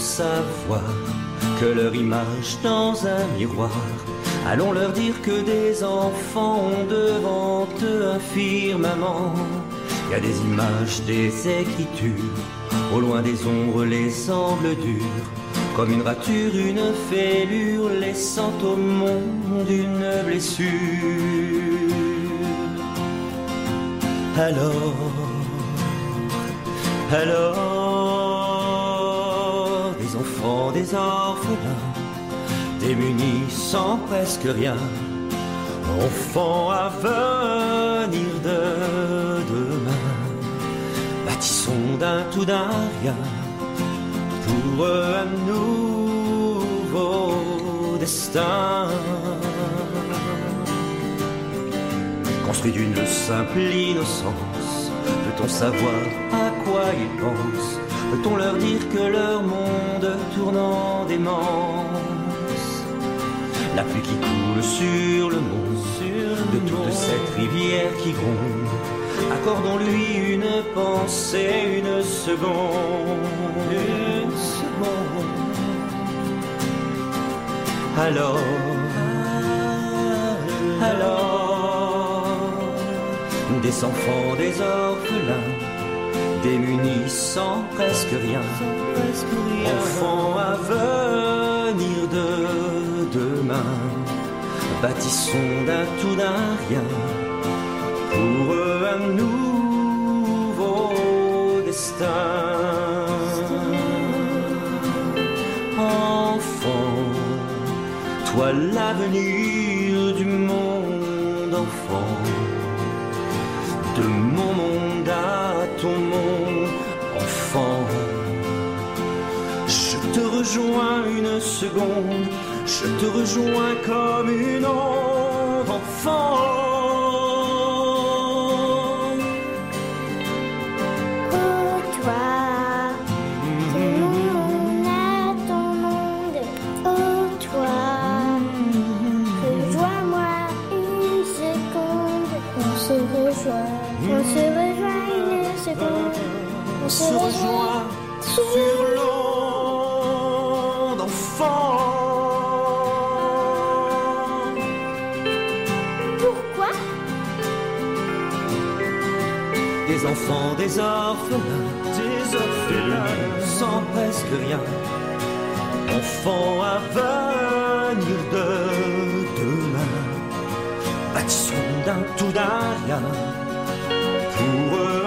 Yeux qui ne savent voir que leur image dans un miroir, allons leur dire que des enfants ont devant eux un firmament. Il y a des images, des écritures, au loin des ombres, les angles durs, comme une rature, une fêlure, laissant au monde une blessure. Alors, alors, enfants, des orphelins, démunis sans presque rien, enfants à venir de demain. bâtissons d'un tout d'un rien pour un nouveau destin. Construit d'une simple innocence, peut-on savoir à quoi ils pensent? Peut-on leur dire que leur monde tourne en démence La pluie qui coule sur le monde, de toute cette rivière qui gronde, accordons-lui une pensée, une seconde. Une seconde. Alors, alors, des enfants, des orphelins, démunis sans presque rien, enfants à venir de demain, bâtissons d'un tout d'un rien pour un nouveau destin. Enfant, toi l'avenir rejoins une seconde, je te rejoins comme une onde, enfant. Oh toi, mon monde ton monde. Oh toi, rejoins-moi une seconde. On se rejoint, on se rejoint une seconde. On se rejoint enfants, des orphelins, des orphelins, sans presque rien. Enfants à venir de demain. Bâtissons d'un tout d'un rien pour un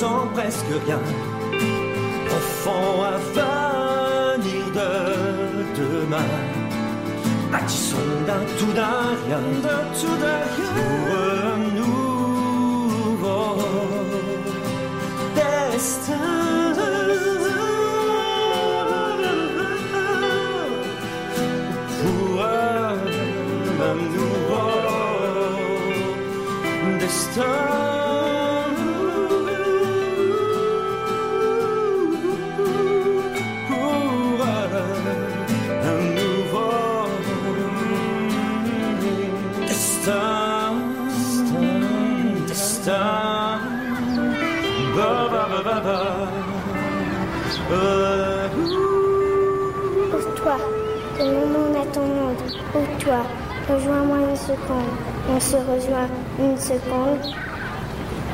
sans presque rien. Enfants à venir de demain. Bâtissons d'un tout d'un rien, d'un tout d'un rien, pour un nouveau destin. Rejoins-moi une seconde. On se rejoint une seconde.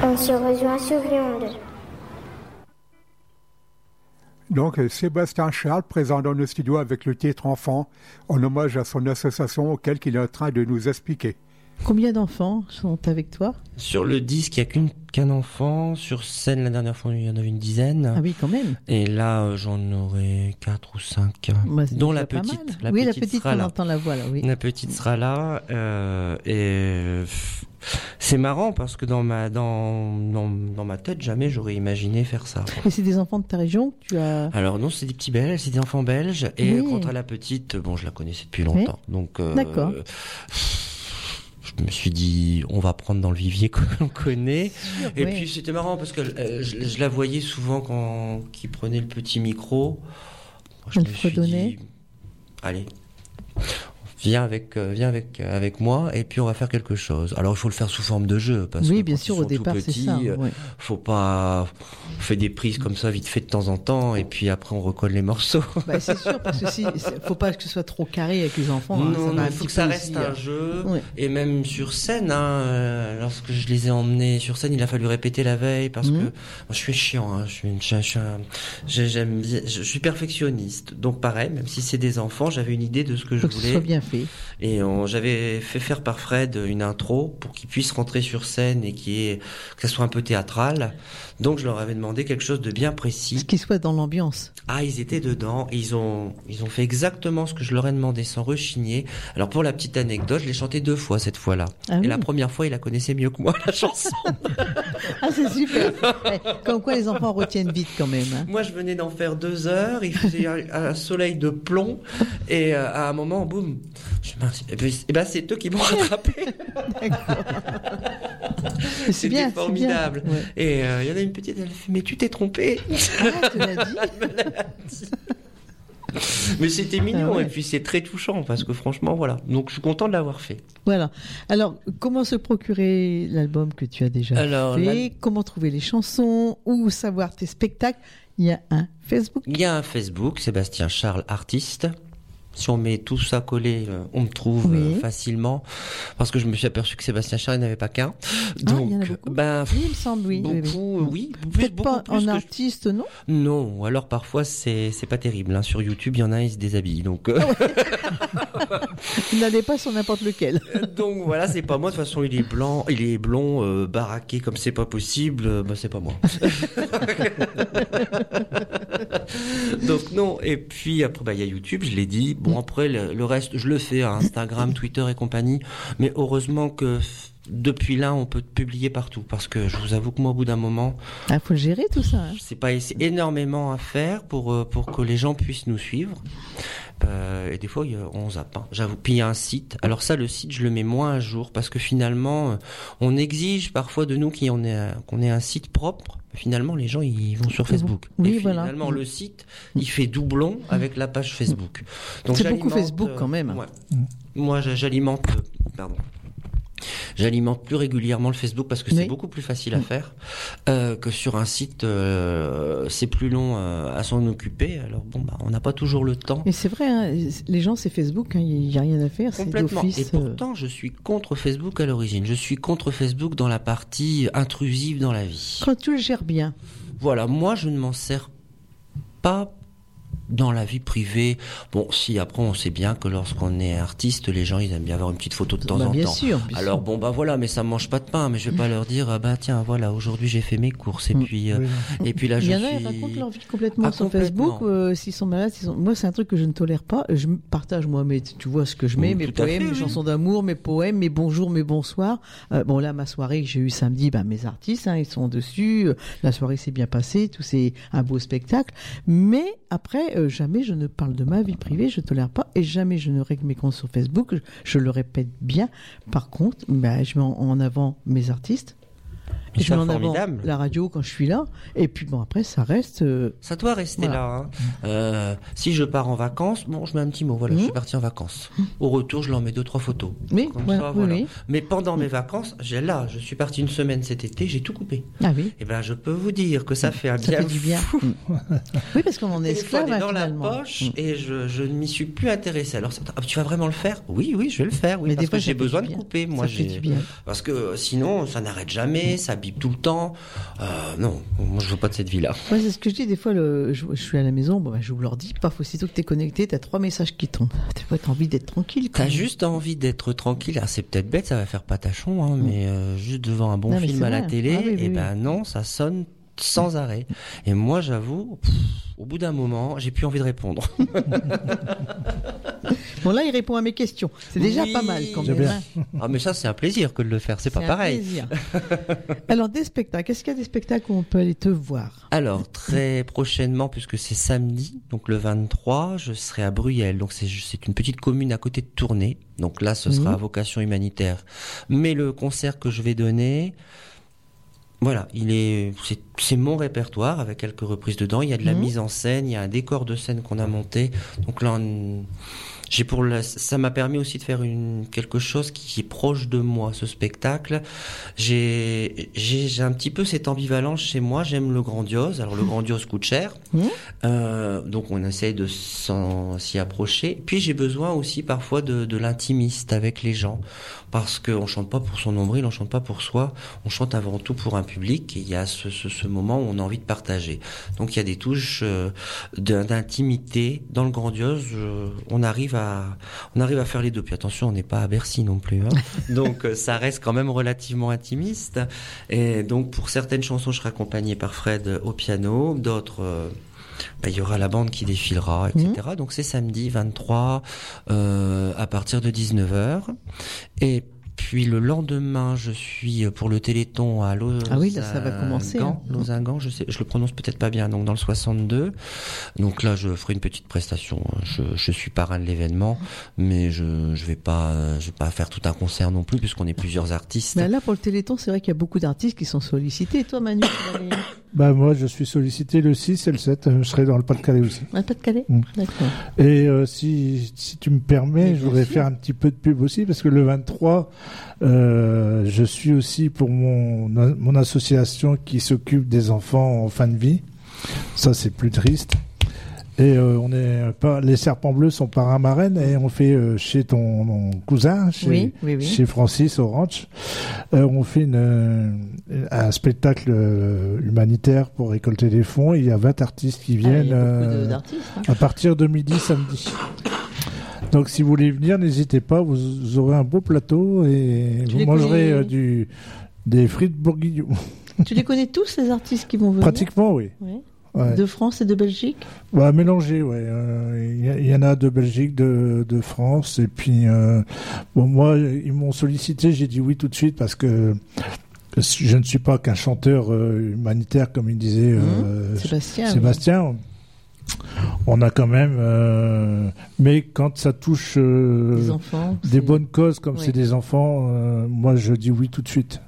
On se rejoint sur. Donc, Sébastien Charles, présent dans nos studios avec le titre Enfant, en hommage à son association auquel il est en train de nous expliquer. Combien d'enfants sont avec toi? Sur le disque, il n'y a qu'un enfant. Sur scène, la dernière fois, il y en avait une dizaine. Ah oui, quand même. Et là, euh, j'en aurai quatre ou cinq. Bah, dont la petite. La oui, petite la petite, sera on là. entend la voix là, oui. La petite sera là. euh, et c'est marrant parce que dans ma, dans, dans, dans ma tête, jamais j'aurais imaginé faire ça. Et c'est des enfants de ta région que tu as. Alors non, c'est des petits Belges, c'est des enfants belges. Et Oui. à la petite, bon, je la connaissais depuis longtemps. Donc, euh, D'accord. Je me suis dit, on va prendre dans le vivier que l'on connaît. Et oui. puis c'était marrant parce que euh, je, je la voyais souvent quand qui prenait le petit micro. Moi, je me suis dit, allez, viens avec, euh, viens avec, euh, avec moi et puis on va faire quelque chose. Alors il faut le faire sous forme de jeu parce Oui, que bien sûr, au départ, c'est ça, euh, ouais. Faut pas, on fait des prises comme ça vite fait de temps en temps et puis après on recolle les morceaux. Bah, c'est sûr, parce que si, faut pas que ce soit trop carré avec les enfants. hein, ça non, non, faut que ça reste aussi, un jeu. ouais. Et même sur scène, hein, lorsque je les ai emmenés sur scène, il a fallu répéter la veille parce Mhm. que moi, je suis chiant. Hein, je, suis une- j'aime je perfectionniste. Donc pareil, même si c'est des enfants, j'avais une idée de ce que je que ce voulais. soit bien fait. Et j'avais fait faire par Fred une intro pour qu'il puisse rentrer sur scène et qu'il y ait- que ça soit un peu théâtral. Donc je leur avais demandé quelque chose de bien précis. Qu'il soit dans l'ambiance. Ah, ils étaient dedans. Ils ont, ils ont fait exactement ce que je leur ai demandé sans rechigner. Alors pour la petite anecdote, je l'ai chanté deux fois cette fois-là. Ah et oui. la première fois, il la connaissait mieux que moi la chanson. Ah, c'est super. Ouais, Comme quoi les enfants retiennent vite quand même. hein. Moi, je venais d'en faire deux heures. Il faisait un, un soleil de plomb. Et euh, à un moment, boum. Je mince, eh ben, c'est eux qui m'ont rattrapé. C'est C'était formidable. bien. Ouais. Et euh, il y en a une petite, elle fait, mais tu t'es trompé. Ah, tu l'as dit Elle me l'a dit. Mais c'était mignon Ah ouais. et puis c'est très touchant parce que franchement voilà. Donc je suis content de l'avoir fait. Voilà. Alors, comment se procurer l'album que tu as déjà Alors, fait Comment trouver les chansons Où savoir tes spectacles Il y a un Facebook? Il y a un Facebook, Sébastien Charles Artiste. Si on met tout ça collé, euh, on me trouve Oui. euh, facilement. Parce que je me suis aperçu que Sébastien Charles n'avait pas qu'un. Ah, il Donc, y en a ben, Oui, il me semble, oui. oui, oui. beaucoup, euh, oui. plus- Peut-être beaucoup pas plus en je- artiste, non? Non, alors parfois c'est pas terrible. hein. Sur YouTube, il y en a, ils se déshabillent. Donc, euh, Il n'allait pas sur n'importe lequel. donc voilà, c'est pas moi. De toute façon, il est blanc, il est blond, euh, baraqué comme c'est pas possible. euh, bah, c'est pas moi. donc non. Et puis après, bah, il y a YouTube, je l'ai dit. Bon après, le, reste, je le fais à Instagram, Twitter et compagnie. Mais heureusement que depuis là, on peut publier partout. Parce que je vous avoue que moi, au bout d'un moment, Il faut gérer tout ça. hein. c'est pas énormément à faire pour euh, pour que les gens puissent nous suivre. Euh, et des fois, on zappe. hein. J'avoue. Puis il y a un site. Alors ça, le site, je le mets moins à jour parce que finalement, euh, on exige parfois de nous qu'on ait un- qu'on ait un site propre. Finalement, les gens ils vont sur Facebook. Oui, et voilà. finalement, le site, il fait doublon avec la page Facebook. Donc C'est beaucoup Facebook, quand même. ouais. Moi, j'a- j'alimente. Pardon. J'alimente plus régulièrement le Facebook parce que c'est beaucoup plus facile à faire euh, que sur un site. euh, c'est plus long euh, à s'en occuper. Alors bon, bah, on n'a pas toujours le temps. Mais c'est vrai, hein, les gens, c'est Facebook, hein, il n'y a rien à faire, c'est Complètement. Et pourtant, je suis contre Facebook à l'origine. Je suis contre Facebook dans la partie intrusive dans la vie. Quand tu le gères bien. Voilà, moi je ne m'en sers pas dans la vie privée. Bon, si après on sait bien que lorsqu'on est artiste, les gens ils aiment bien avoir une petite photo de temps Bah, en bien temps. sûr, bien Alors bon bah voilà, mais ça mange pas de pain, mais je vais pas leur dire ah bah tiens voilà aujourd'hui j'ai fait mes courses et puis euh, et puis là Il je y en a, suis racontent leur vie complètement Ah, sur complètement. Facebook. euh, S'ils sont malades, sont- moi, c'est un truc que je ne tolère pas. Je partage, moi, mais tu vois ce que je mets, Mm, mes poèmes, fait, mes oui. chansons d'amour, mes poèmes, mes bonjours, mes bonsoirs. Euh, bon, là, ma soirée que j'ai eue samedi, ben, mes artistes, hein, ils sont dessus. Euh, La soirée s'est bien passée, tout c'est un beau spectacle. Mais après, euh, jamais je ne parle de ma vie privée, je ne tolère pas, et jamais je ne règle mes comptes sur Facebook. Je, le répète bien. Par contre, ben, je mets en avant mes artistes. Mais je mets en avant formidable. la radio quand je suis là. Et puis bon, après, ça reste. euh, Ça doit rester Voilà. là. hein. Euh, si je pars en vacances, bon, je mets un petit mot. Voilà, je Mhm. suis parti en vacances. Au retour, je leur mets deux trois photos. Voilà, ça, voilà. oui. Mais pendant mes vacances, j'ai là, je suis parti une semaine cet été, j'ai tout coupé. Ah oui. Et ben, je peux vous dire que ça fait un Ça bien fait du bien. fou. Mm. Oui, parce qu'on en est esclave, dans la poche et je, je ne m'y suis plus intéressé. Alors, ah, tu vas vraiment le faire? Oui, oui, je vais le faire. Oui, Mais parce des fois, que j'ai besoin de couper. Moi, j'ai du bien. parce que sinon, ça n'arrête jamais, ça bip tout le temps. Euh, non, moi, je veux pas de cette vie-là. C'est ce que je dis des fois. Le, je, je suis à la maison, bon, bah, j'ouvre l'ordi, paf, aussitôt que t'es connecté, t'as trois messages qui tombent. Des fois, t'as envie d'être tranquille. T'as juste envie d'être tranquille. Ah, c'est peut-être bête, ça va faire patachon, hein, mais euh, juste devant un bon Non, film à la télé, Ah oui, et oui. ben non, ça sonne sans arrêt. Et moi, j'avoue, au bout d'un moment, j'ai plus envie de répondre. Bon, là, il répond à mes questions. C'est déjà Oui. pas mal quand même. hein. ah, mais ça, c'est un plaisir que de le faire. C'est pas un pareil. plaisir. Alors, des spectacles. Est-ce qu'il y a des spectacles où on peut aller te voir? Alors, très prochainement, puisque c'est samedi, donc le 23, je serai à Bruyères. Donc, c'est une petite commune à côté de Tournai. Donc là, ce sera à vocation humanitaire. Mais le concert que je vais donner, voilà, il est, c'est, c'est mon répertoire avec quelques reprises dedans. Il y a de la Mhm. mise en scène, il y a un décor de scène qu'on a monté. Donc là, on- j'ai pour la- ça m'a permis aussi de faire une, quelque chose qui est proche de moi, ce spectacle. J'ai, j'ai, j'ai un petit peu cette ambivalence chez moi. J'aime le grandiose. Alors, le grandiose coûte cher. Mhm. Euh, donc, on essaye de s'y approcher. Puis, j'ai besoin aussi parfois de, de l'intimiste avec les gens. Parce qu'on chante pas pour son nombril, on chante pas pour soi. On chante avant tout pour un public. Et il y a ce, ce, ce moment où on a envie de partager. Donc, il y a des touches euh, d'intimité. Dans le grandiose, euh, on arrive arrive à, on arrive à faire les deux. Puis attention, on n'est pas à Bercy non plus. Hein. donc euh, ça reste quand même relativement intimiste. Et donc pour certaines chansons, je serai accompagné par Fred au piano, d'autres. euh, bah, il y aura la bande qui défilera, etc. Donc c'est samedi 23 euh, à partir de 19h. Et puis le lendemain, je suis pour le Téléthon à Lausanne. Ah oui, là, ça va commencer, hein. Lausanne, je sais, je le prononce peut-être pas bien. Donc dans le 62. Donc là, je ferai une petite prestation. Je, je suis parrain de l'événement, mais je je vais pas euh, je vais pas faire tout un concert non plus puisqu'on est plusieurs artistes. Ben là, pour le Téléthon, c'est vrai qu'il y a beaucoup d'artistes qui sont sollicités. Et toi, Manu, tu vas aller Bah, moi, je suis sollicité le 6 et le 7. euh, Je serai dans le Pas-de-Calais aussi. à Pas-de-Calais Mm. D'accord. Et euh, si, si tu me permets, Mais je voudrais sûr. faire un petit peu de pub aussi, parce que le 23, euh, je suis aussi pour mon, mon association qui s'occupe des enfants en fin de vie. Ça, c'est plus triste. Et euh, on est pas les serpents bleus sont parrain marraine et on fait euh, chez ton, cousin, chez, Oui, oui, oui. chez Francis au ranch, euh, on fait une, un spectacle humanitaire pour récolter des fonds. Il y a 20 artistes qui Ah, viennent hein. à partir de midi samedi. Donc si vous voulez venir, n'hésitez pas, vous aurez un beau plateau et Tu vous mangerez euh, du, des frites bourguignon. Tu les connais tous, les artistes qui vont venir? Pratiquement, oui. Ouais. De France et de Belgique? Bah, mélangé, ouais. Euh, Il y, il y en a de Belgique, de, de France, et puis euh, bon, moi, ils m'ont sollicité, j'ai dit oui tout de suite parce que je ne suis pas qu'un chanteur euh, humanitaire, comme il disait euh, Mmh. Sébastien. oui. On a quand même, euh, mais quand ça touche euh, Des enfants. des c'est- bonnes causes comme Oui. c'est des enfants, euh, moi je dis oui tout de suite.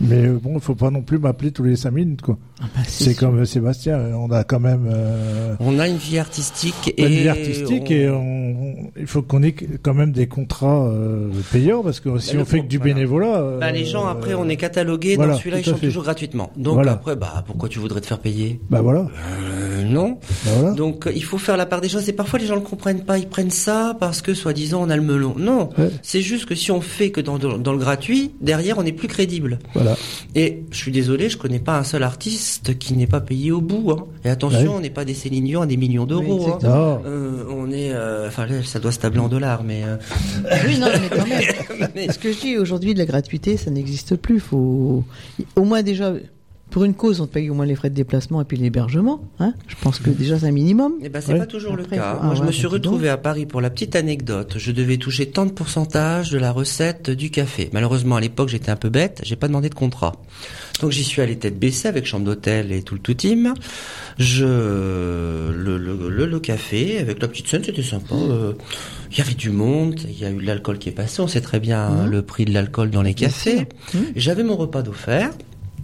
Mais bon, il faut pas non plus m'appeler tous les cinq minutes, quoi. Ah bah, C'est comme Sébastien, on a quand même euh, On a une vie artistique et une vie artistique on- et on- on- il faut qu'on ait quand même des contrats euh, payants parce que si Bah, on fait que du voilà. bénévolat. euh, Bah, les gens, après, on est catalogué. voilà, dans celui-là, ils chantent toujours gratuitement. Donc Voilà. après, bah, pourquoi tu voudrais te faire payer? Bah voilà, Euh, Non. voilà. Donc, euh, il faut faire la part des choses. Et parfois, les gens ne le comprennent pas. Ils prennent ça parce que, soi-disant, on a le melon. Non. Ouais. C'est juste que si on fait que dans, dans, dans le gratuit, derrière, on n'est plus crédible. Voilà. Et je suis désolé, je connais pas un seul artiste qui n'est pas payé au bout. Hein. Et attention, Ouais. on n'est pas des Céline Dion à des millions Oui, d'euros. hein. Euh, on est, euh, enfin, là, ça doit se tabler en dollars, mais. euh, Oui, non, mais quand même. mais- Ce que je dis aujourd'hui, de la gratuité, ça n'existe plus. Faut au moins déjà pour une cause, on te paye au moins les frais de déplacement et puis l'hébergement. Hein je pense que déjà c'est un minimum. Eh ben, c'est Ouais. pas toujours Après, le cas. faut- Moi, ah je ouais, me suis bah, dis donc. retrouvé à Paris pour la petite anecdote. Je devais toucher tant de pourcentage de la recette du café. Malheureusement, à l'époque, j'étais un peu bête. J'ai pas demandé de contrat. Donc, j'y suis allé tête baissée avec chambre d'hôtel et tout le tout team. Je, le, le, le, le café avec la petite scène, c'était sympa. Euh, Il y avait du monde. Il y a eu de l'alcool qui est passé. On sait très bien Mhm. le prix de l'alcool dans les cafés. Mhm. J'avais mon repas d'offert.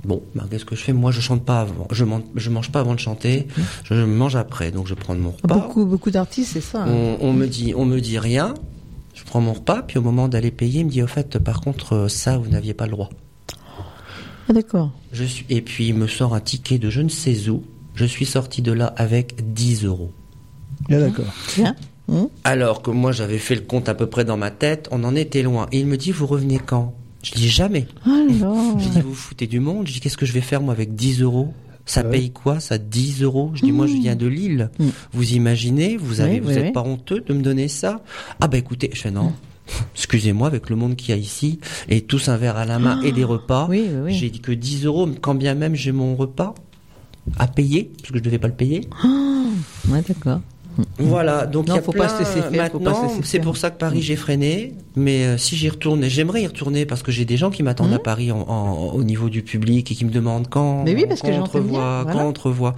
Bon, ben, qu'est-ce que je fais? Moi, je chante pas avant. Je, man- je mange pas avant de chanter. Je mange après. Donc, je prends mon repas. Beaucoup beaucoup d'artistes, c'est ça. hein. On, on me dit, on me dit rien. Je prends mon repas, puis au moment d'aller payer, il me dit au fait, par contre, ça, vous n'aviez pas le droit. Ah, d'accord. Je suis, et puis il me sort un ticket de je ne sais où. Je suis sorti de là avec 10 euros. Bien d'accord. Bien. Hum. Alors que moi, j'avais fait le compte à peu près dans ma tête, on en était loin. Et il me dit, vous revenez quand? Je dis jamais. Alors. Je dis, vous vous foutez du monde Je dis, qu'est-ce que je vais faire moi avec 10 euros? Ça Ouais. paye quoi Ça 10 euros? Je dis, moi je viens de Lille. Mm. Vous imaginez Vous avez, Oui, vous oui, êtes oui. pas honteux de me donner ça? Ah bah écoutez, je fais non. Excusez-moi, avec le monde qu'il y a ici, et tous un verre à la main et des repas, Oui, oui, oui. j'ai dit que 10 euros, quand bien même j'ai mon repas à payer, parce que je devais pas le payer. Ouais, d'accord. Voilà, donc il y a faut pas plein- se laisser faire, faut pas se Maintenant, c'est pour ça que Paris j'ai freiné, mais euh, si j'y retourne, et j'aimerais y retourner parce que j'ai des gens qui m'attendent Mhm. à Paris en, en- au niveau du public et qui me demandent quand, Mais oui, parce que quand j'en on voilà. quand on entrevoit.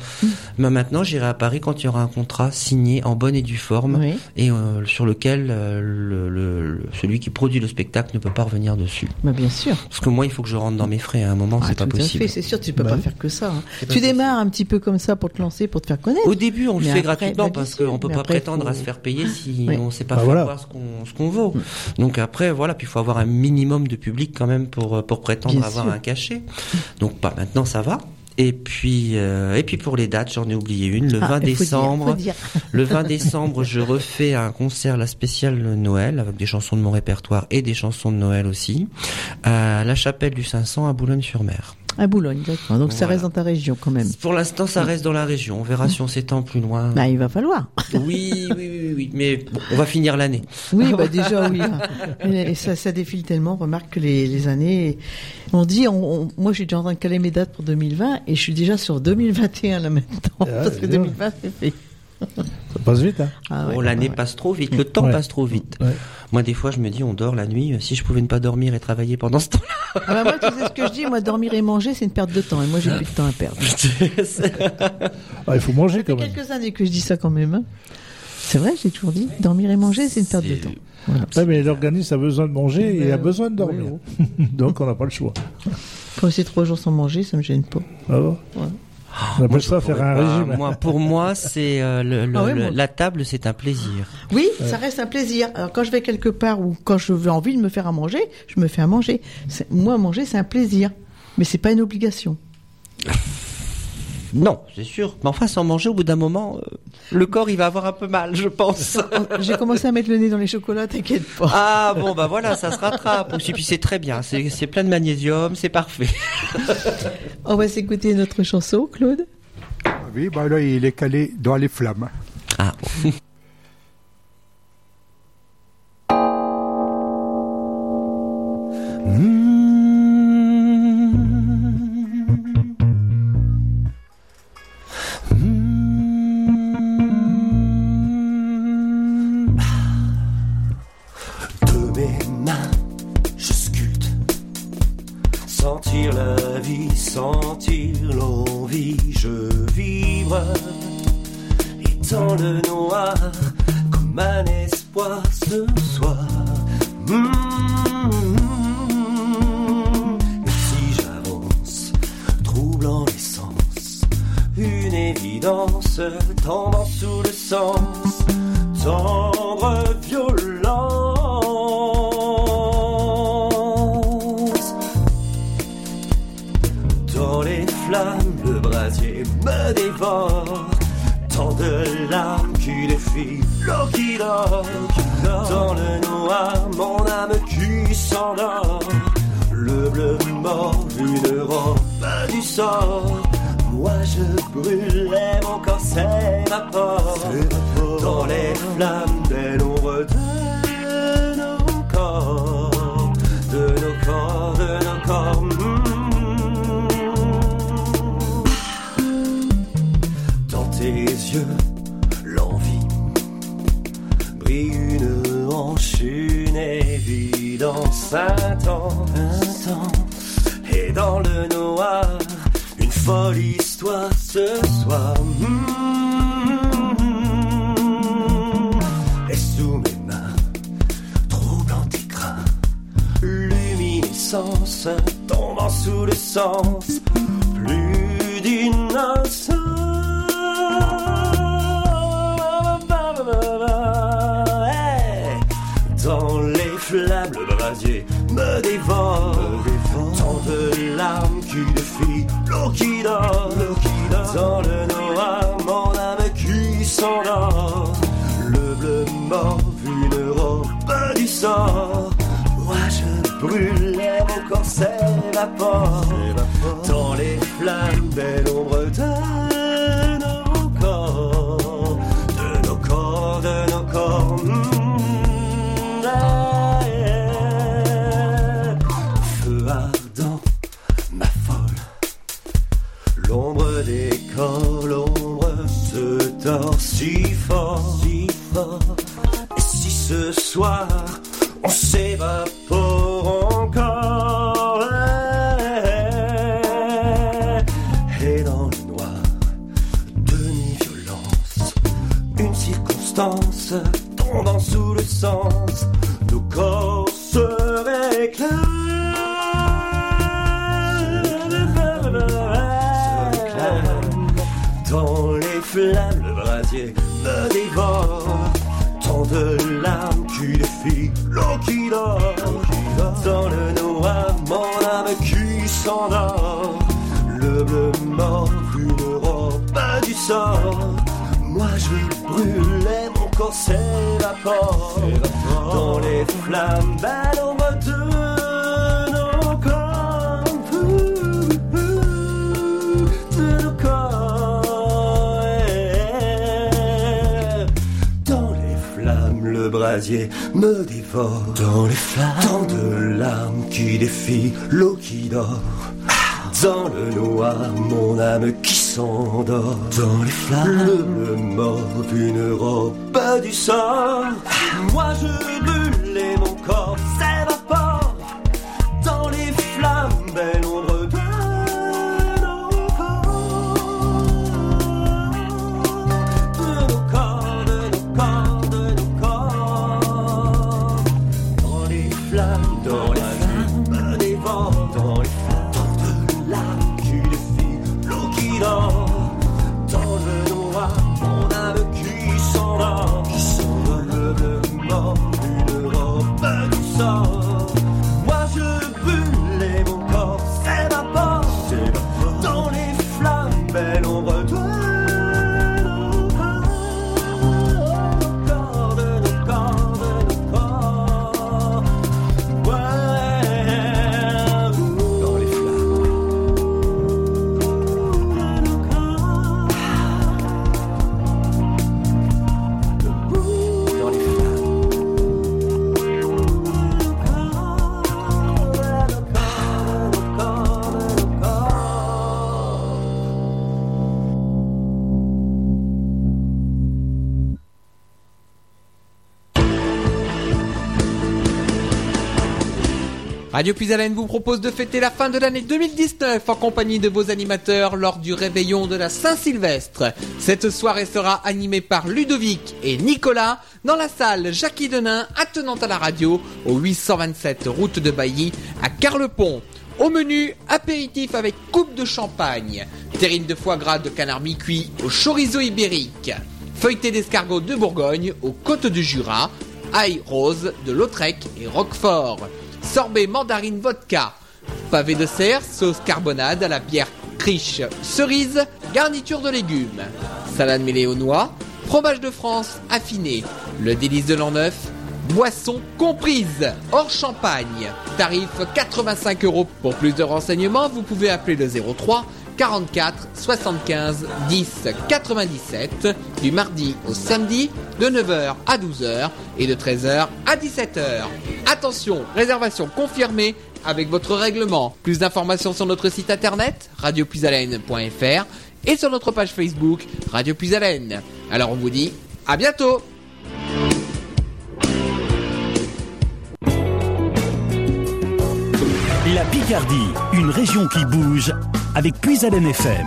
Mais maintenant, j'irai à Paris quand il y aura un contrat signé en bonne et due forme Oui. et euh, sur lequel euh, le, le- le- celui qui produit le spectacle ne peut pas revenir dessus. Bah, bien sûr. Parce que moi, il faut que je rentre dans mes frais. À un moment, Ah, c'est pas possible. c'est sûr, tu peux Bah pas oui. faire que ça. hein. Tu possible. démarres un petit peu comme ça pour te lancer, pour te faire connaître. Au début, on le fait après, gratuitement bah, parce sûr, qu'on peut mais pas après, prétendre à se faire payer si Oui. on sait pas Bah faire voilà. voir ce qu'on ce qu'on vaut. Donc après, voilà, puis il faut avoir un minimum de public quand même pour euh, pour prétendre Bien avoir sûr. un cachet. Donc pas maintenant, ça va. Et puis euh, et puis pour les dates, j'en ai oublié une. Le Ah, 20 il faut dire, décembre, dire. le 20 décembre, je refais un concert, la spéciale Noël, avec des chansons de mon répertoire et des chansons de Noël aussi, à la chapelle du 500 à Boulogne-sur-Mer. À Boulogne, d'accord. Donc ça reste dans ta région quand même. Pour l'instant, ça reste dans la région. On verra si on s'étend plus loin. Bah, il va falloir. Oui, oui, oui, oui, oui. Mais bon, on va finir l'année. Oui, bah déjà oui. Et ça, ça défile tellement. On remarque que les, les années. On dit, on, on- moi j'ai déjà en train de caler mes dates pour 2020 et je suis déjà sur 2021 là maintenant Ah, parce que bien. 2020 c'est fait. Ça passe vite, hein Ah ouais, Oh, l'année ouais. passe trop vite. Le temps Ouais. passe trop vite. Ouais. Moi, des fois, je me dis, on dort la nuit. Si je pouvais ne pas dormir et travailler pendant ce temps-là. Ah bah moi, tu sais ce que je dis, moi dormir et manger c'est une perte de temps et moi j'ai plus de temps à perdre. Ah, il faut manger Ça quand fait même. quelques années que je dis ça quand même. hein. C'est vrai, j'ai toujours dit, dormir et manger c'est une perte de temps. Voilà. Ouais, mais l'organisme a besoin de manger et a besoin de oui, dormir. Donc on n'a pas le choix. Quand c'est trois jours sans manger, ça me gêne pas. Ah bon? Ouais. On appelle ça faire un Ah, régime. moi, pour moi, c'est euh, le- le- Ah ouais, le- moi- la table, c'est un plaisir. Oui, ça reste un plaisir. Alors quand je vais quelque part ou quand je veux envie de me faire à manger, je me fais à manger. C'est- Moi, manger, c'est un plaisir, mais c'est pas une obligation. Non, c'est sûr. Mais enfin, sans manger, au bout d'un moment, euh, le corps, il va avoir un peu mal, je pense. J'ai commencé à mettre le nez dans les chocolats, t'inquiète pas. Ah bon, bah voilà, ça se rattrape aussi. Puis c'est très bien. C'est c'est plein de magnésium, c'est parfait. On va s'écouter notre chanson, Claude. Oui, bah là, il est calé dans les flammes. Ah, De dans le noir, comme un espoir ce soir. Mmh. Et si j'avance, troublant les sens, une évidence tombant sous le sens, tendre violence. Dans les flammes, le brasier me dévore. Qui dort. Dans le noir, mon âme qui s'endort. Le bleu mort, une robe du sort. Moi je brûlais, mon corps s'évapore. Dans les flammes des l'ombre de nos corps. De nos corps, de nos corps. Évidence intense, intense. Et dans le noir, une folle histoire ce soir. Mm. Et sous mes mains, troublant écrin, luminescence tombant sous le sens, plus. Hey le brasier me dévore. Tant de larmes qui défient l'eau qui dort. Dans le noir, mon âme qui s'endort. Le bleu mort, une robe du sort. Moi je brûlais, mon corps s'évapore. Dans les flammes, belle ombre on s'évapore encore Et dans le noir, demi-violence, une circonstance tombant sous le sens, nos corps se réclament. Dans les flammes, le brasier me dévore. Tant de larmes qui dort. Dans le noir, mon âme qui s'endort. Le bleu mort, une robe du sort. Moi je brûlais, mon corps s'évapore. Dans les flammes, belle brasier me dévore dans les flammes. Tant de larmes qui défient l'eau qui dort. Dans le noir, mon âme qui s'endort. Dans les flammes, le bleu mort d'une robe du sort. Moi je brûle Radio Puisalène vous propose de fêter la fin de l'année 2019 en compagnie de vos animateurs lors du réveillon de la Saint-Sylvestre. Cette soirée sera animée par Ludovic et Nicolas dans la salle Jackie Denain attenante à la radio au 827 route de Bailly à Carlepont. Au menu, apéritif avec coupe de champagne, terrine de foie gras de canard mi-cuit au chorizo ibérique, feuilleté d'escargot de Bourgogne aux côtes du Jura, ail rose de Lautrec et Roquefort, sorbet mandarine vodka, pavé de cerf, sauce carbonade à la bière criche, cerise, garniture de légumes, salade mêlée aux noix, fromage de France affiné, le délice de l'an neuf, boisson comprise, hors champagne, tarif 85 euros. Pour plus de renseignements, vous pouvez appeler le 03 44 75 10 97 du mardi au samedi de 9h à 12h et de 13h à 17h. Attention, réservation confirmée avec votre règlement. Plus d'informations sur notre site internet radiopuisalène.fr et sur notre page Facebook Radio Puisalène. Alors on vous dit à bientôt La Picardie, une région qui bouge avec Puisalène FM.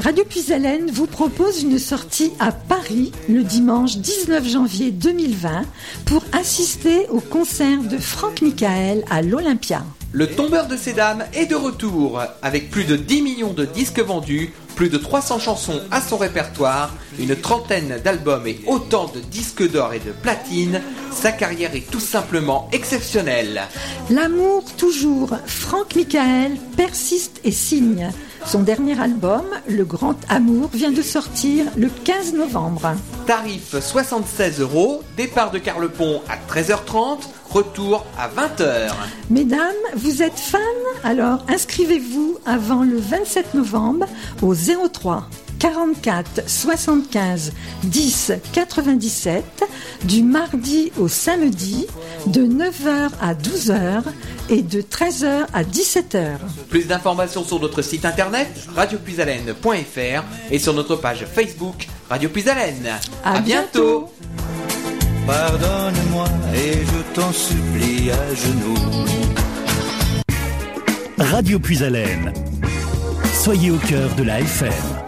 Radio Puisalène vous propose une sortie à Paris le dimanche 19 janvier 2020 pour assister au concert de Franck Michael à l'Olympia. Le tombeur de ces dames est de retour avec plus de 10 millions de disques vendus, plus de 300 chansons à son répertoire, une trentaine d'albums et autant de disques d'or et de platine. Sa carrière est tout simplement exceptionnelle. L'amour toujours, Franck Michael persiste et signe. Son dernier album, Le Grand Amour, vient de sortir le 15 novembre. Tarif 76 euros, départ de Carlepont à 13h30, retour à 20h. Mesdames, vous êtes fans? Alors inscrivez-vous avant le 27 novembre au 03 44 75 10 97 du mardi au samedi de 9h à 12h et de 13h à 17h. Plus d'informations sur notre site internet radiopuisalène.fr et sur notre page Facebook Radio Puisalène. À bientôt. Pardonne-moi et je t'en supplie à genoux. Radio Puisalène. Soyez au cœur de la FM.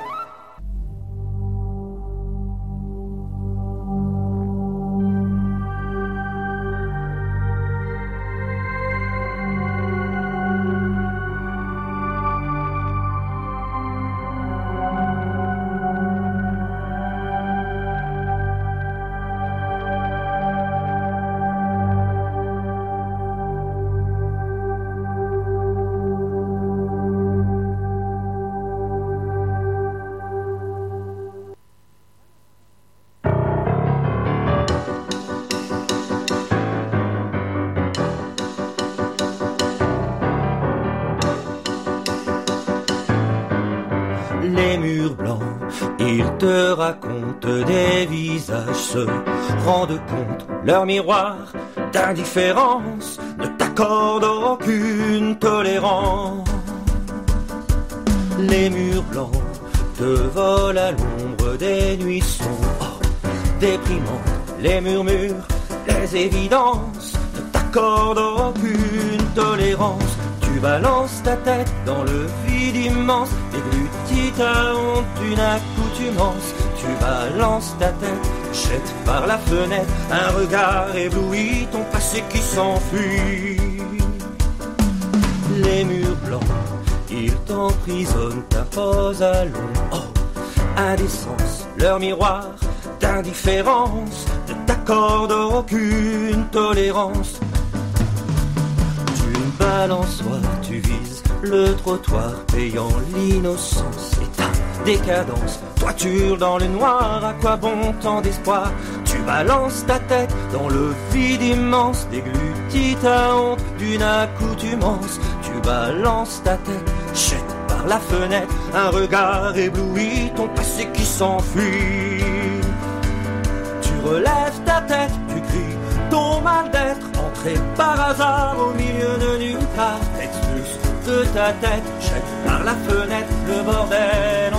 Te racontent des visages, se rendent compte, leur miroir d'indifférence ne t'accorde aucune tolérance. Les murs blancs te volent à l'ombre des nuits sombres, oh, déprimants, les murmures, les évidences ne t'accordent aucune tolérance. Tu balances ta tête dans le vide immense, déglutis ta honte d'une accoutumance. Tu balances ta tête, jette par la fenêtre un regard ébloui, ton passé qui s'enfuit. Les murs blancs, ils t'emprisonnent, t'imposent à l'ombre. Oh, indécence, leur miroir d'indifférence ne t'accorde aucune tolérance. D'une balançoire, tu vises le trottoir, payant l'innocence et décadence. Toi, tu hurles dans le noir, à quoi bon tant d'espoir? Tu balances ta tête dans le vide immense, déglutis ta honte d'une accoutumance. Tu balances ta tête, jette par la fenêtre un regard ébloui, ton passé qui s'enfuit. Tu relèves ta tête, tu cries ton mal d'être, entré par hasard au milieu de nulle part. Expulse de ta tête, la fenêtre le bordel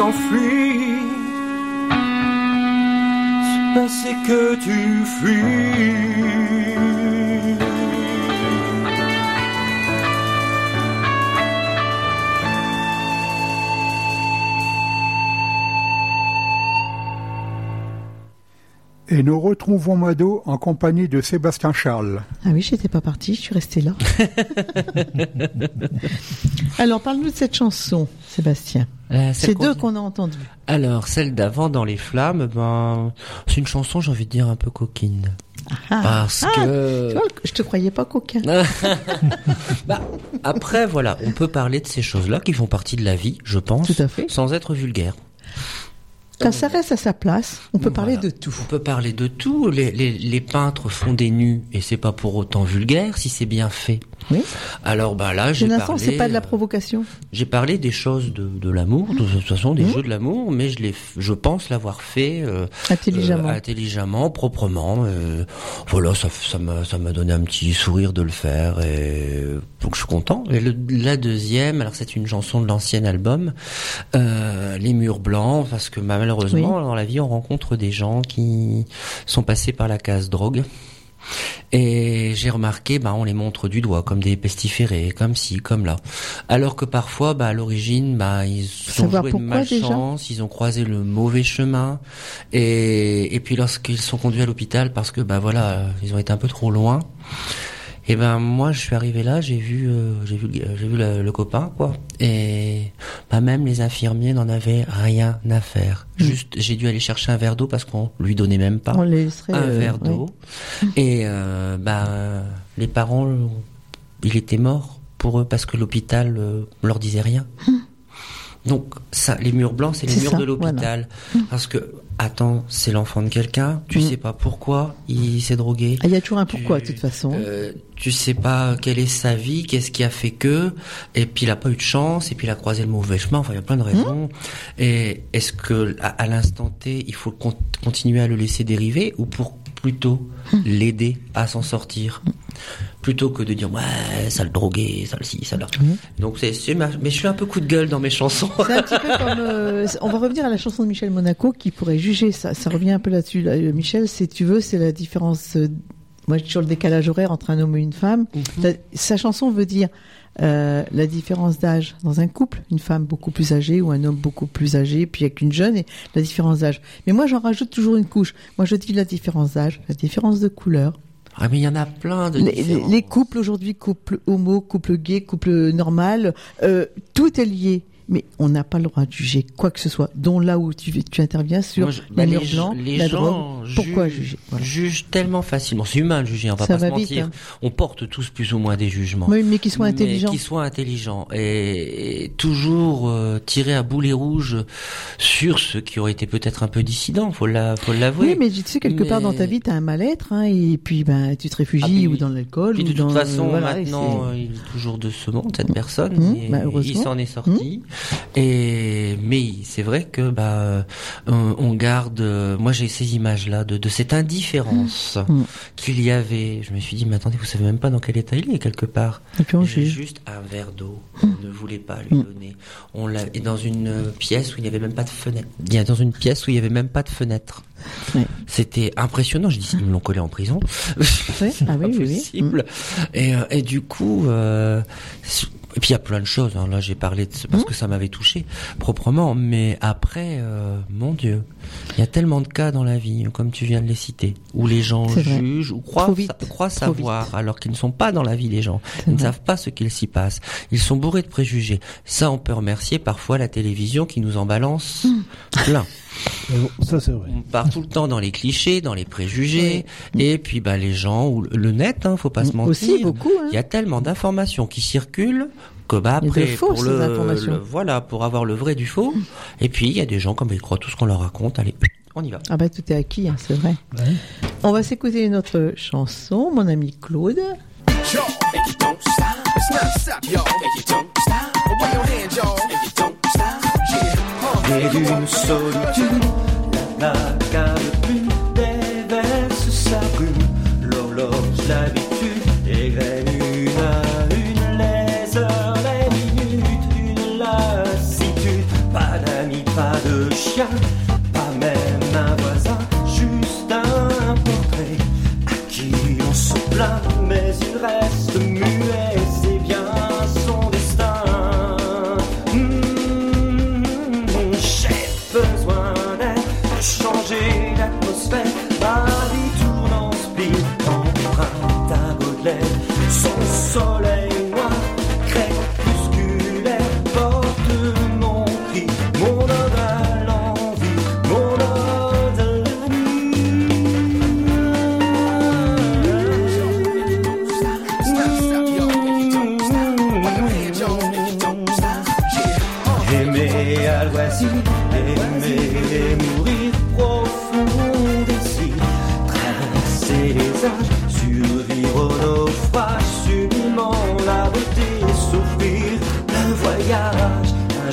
s'enfuit, ce passé que tu fuis. Et nous retrouvons Mado en compagnie de Sébastien Charles. Ah oui, j'étais pas partie, je suis restée là. Alors, parle-nous de cette chanson, Sébastien. Euh, C'est deux qu'on a entendues. Alors, celle d'avant dans les flammes, ben, c'est une chanson, j'ai envie de dire, un peu coquine. Ah. Parce Ah, que... tu vois, je te croyais pas coquin. Bah, après, voilà, on peut parler de ces choses-là qui font partie de la vie, je pense, Tout à fait. sans être vulgaire. Quand ça reste à sa place, on peut parler de tout. On peut parler de tout. Les, les, les peintres font des nus et c'est pas pour autant vulgaire si c'est bien fait. Oui. Alors bah là, j'ai parlé. c'est pas de la euh, provocation. J'ai parlé des choses de, de l'amour, de toute façon des jeux de l'amour, mais je je pense l'avoir fait euh, Intelligemment. euh, intelligemment, proprement. euh, voilà, ça, m'a, ça m'a donné un petit sourire de le faire et donc je suis content. Et le- la deuxième, alors c'est une chanson de l'ancien album, Les murs blancs, parce que bah, malheureusement dans la vie on rencontre des gens qui sont passés par la case drogue. Et j'ai remarqué, bah, on les montre du doigt comme des pestiférés, comme ci, comme là. Alors que parfois, bah, à l'origine, bah, ils ont joué de malchance, ils ont croisé le mauvais chemin. Et, et puis lorsqu'ils sont conduits à l'hôpital parce que, bah, voilà, ils ont été un peu trop loin. Et ben moi je suis arrivé là, j'ai vu euh, j'ai vu le- j'ai vu le, le copain quoi et bah même les infirmiers n'en avaient rien à faire. Juste j'ai dû aller chercher un verre d'eau parce qu'on lui donnait même pas On les laisserait, un euh, verre oui. d'eau et euh, bah les parents il était mort pour eux parce que l'hôpital euh, leur disait rien. Donc ça, les murs blancs, c'est les murs ça, de l'hôpital. Parce que, attends, c'est l'enfant de quelqu'un, tu Mm. sais pas pourquoi il s'est drogué. Ah, Il y a toujours un pourquoi, Tu- de toute façon. Euh, tu sais pas quelle est sa vie, qu'est-ce qui a fait que, et puis il a pas eu de chance, et puis il a croisé le mauvais chemin, enfin il y a plein de raisons. Et est-ce que à, à l'instant T, il faut con- continuer à le laisser dériver, ou pour plutôt l'aider à s'en sortir? Plutôt que de dire ouais ça le droguer ça le ci ça le donc c'est c'est ma- mais je suis un peu coup de gueule dans mes chansons C'est un petit peu comme. euh, on va revenir à la chanson de Michel Monaco qui pourrait juger ça. Ça revient un peu là-dessus. là. Euh, Michel, si tu veux, c'est la différence. euh, moi je dis sur le décalage horaire entre un homme et une femme. La- sa chanson veut dire euh, la différence d'âge dans un couple, une femme beaucoup plus âgée ou un homme beaucoup plus âgé, puis avec une jeune, et la différence d'âge. Mais moi j'en rajoute toujours une couche. Moi je dis la différence d'âge, la différence de couleur. Ah, mais il y en a plein de Les, les- différents. les couples aujourd'hui, couple homo, couple gay, couple normal, euh, tout est lié. Mais on n'a pas le droit de juger quoi que ce soit, dont là où tu, tu interviens sur Moi, je- les bah, les, blancs, les la gens drogue. Pourquoi jugent- juger? Voilà. jugent tellement facilement. C'est humain de juger, on va Ça pas va se vite, mentir. hein. On porte tous plus ou moins des jugements. Oui, mais qu'ils soient Mais intelligents. Qui soient intelligents et, et toujours euh, tirer à boulet rouge sur ceux qui auraient été peut-être un peu dissidents, faut la, faut l'avouer. Oui, mais tu sais, quelque part dans ta vie, tu as un mal-être, hein, et puis ben, tu te réfugies Ah, puis ou dans l'alcool. Ou de dans, toute façon, voilà, maintenant, il est toujours de ce monde, cette personne. Mmh, et bah, il s'en est sorti. Et mais c'est vrai que bah euh, on garde. euh, moi, j'ai ces images-là de, de cette indifférence Mmh. qu'il y avait. Je me suis dit, mais attendez, vous savez même pas dans quel état il est quelque part. Et puis on J'ai juste un verre d'eau. On ne voulait pas lui Mmh. donner. On l'a et dans une euh, pièce où il n'y avait même pas de fenêtre. Bien dans une pièce où il y avait même pas de fenêtre. C'était impressionnant. Je dis, ils me l'ont collé en prison. Ah oui, possible. Et, et du coup, euh, et puis il y a plein de choses. hein. Là, j'ai parlé de, parce Mmh. que ça m'avait touché proprement. Mais après, euh, mon Dieu, il y a tellement de cas dans la vie, comme tu viens de les citer, où les gens jugent ou croient, Trop vite. sa- croient Trop savoir, alors qu'ils ne sont pas dans la vie des gens. Ils ne vrai. savent pas ce qu'il s'y passe. Ils sont bourrés de préjugés. Ça, on peut remercier parfois la télévision qui nous en balance Mmh. plein. Ça c'est vrai. On part tout le temps dans les clichés, dans les préjugés, et puis bah les gens ou le- net, hein, faut pas se mentir. Aussi, beaucoup. Hein. Il y a tellement d'informations qui circulent que bah de après fausses pour le, voilà pour avoir le vrai du faux. Et puis il y a des gens comme ils croient tout ce qu'on leur raconte. Allez, on y va. Ah bah tout est acquis, hein, c'est vrai. On va s'écouter notre chanson, mon ami Claude. You don't soleil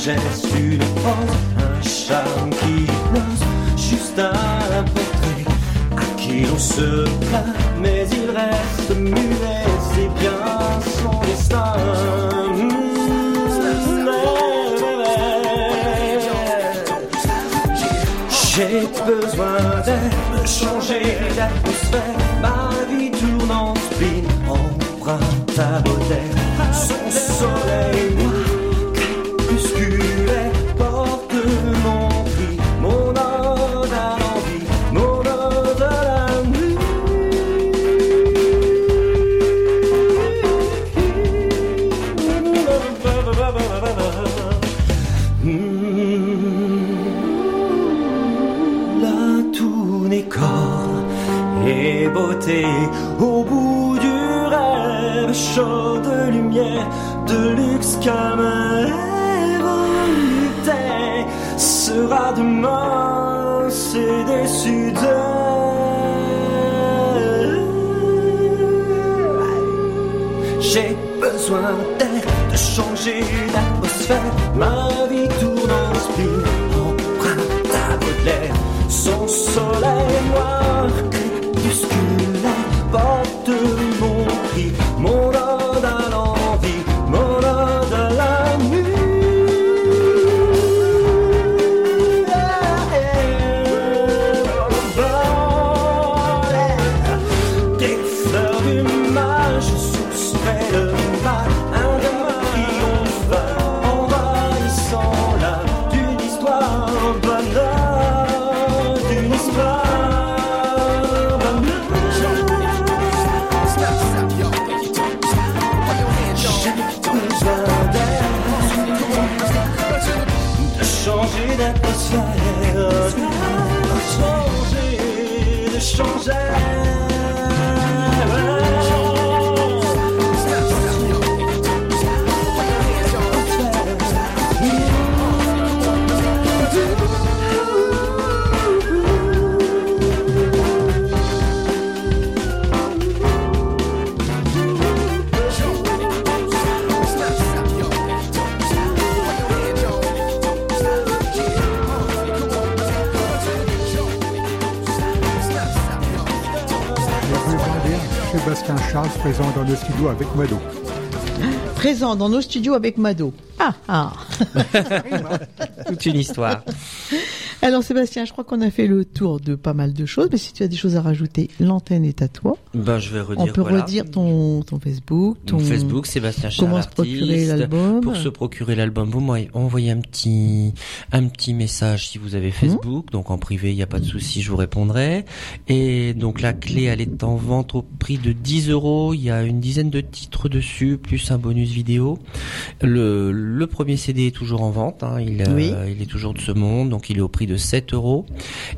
geste, une pose, un charme qui hypnose, juste un portrait à qui l'on se plaint, mais il reste muet, c'est bien son destin. J'ai besoin de changer d'atmosphère. Ma vie tourne en spin, à Baudelaire. Son soleil de luxe comme un volupté sera demain, c'est déçu de j'ai besoin d'air, de changer d'atmosphère. Ma vie tourne en empreinte à Baudelaire. Son soleil noir, Charles présent dans le studio avec Mado. Présent dans nos studios avec Mado. Ah ah Toute une histoire. Alors Sébastien, je crois qu'on a fait le tour de pas mal de choses, mais si tu as des choses à rajouter, l'antenne est à toi. Ben, je vais redire. On peut voilà. redire ton, ton Facebook, ton Mon Facebook, Sébastien Charles comment se procurer l'album. Pour se procurer l'album, vous m'envoyez un petit, un petit message si vous avez Facebook. Donc en privé, il n'y a pas de souci, je vous répondrai. Et donc la clé, elle est en vente au prix de 10 euros. Il y a une dizaine de titres dessus, plus un bonus vidéo. Le, le premier CD est toujours en vente. hein. Il, euh, Oui. il est toujours de ce monde, donc il est au prix de 7 euros.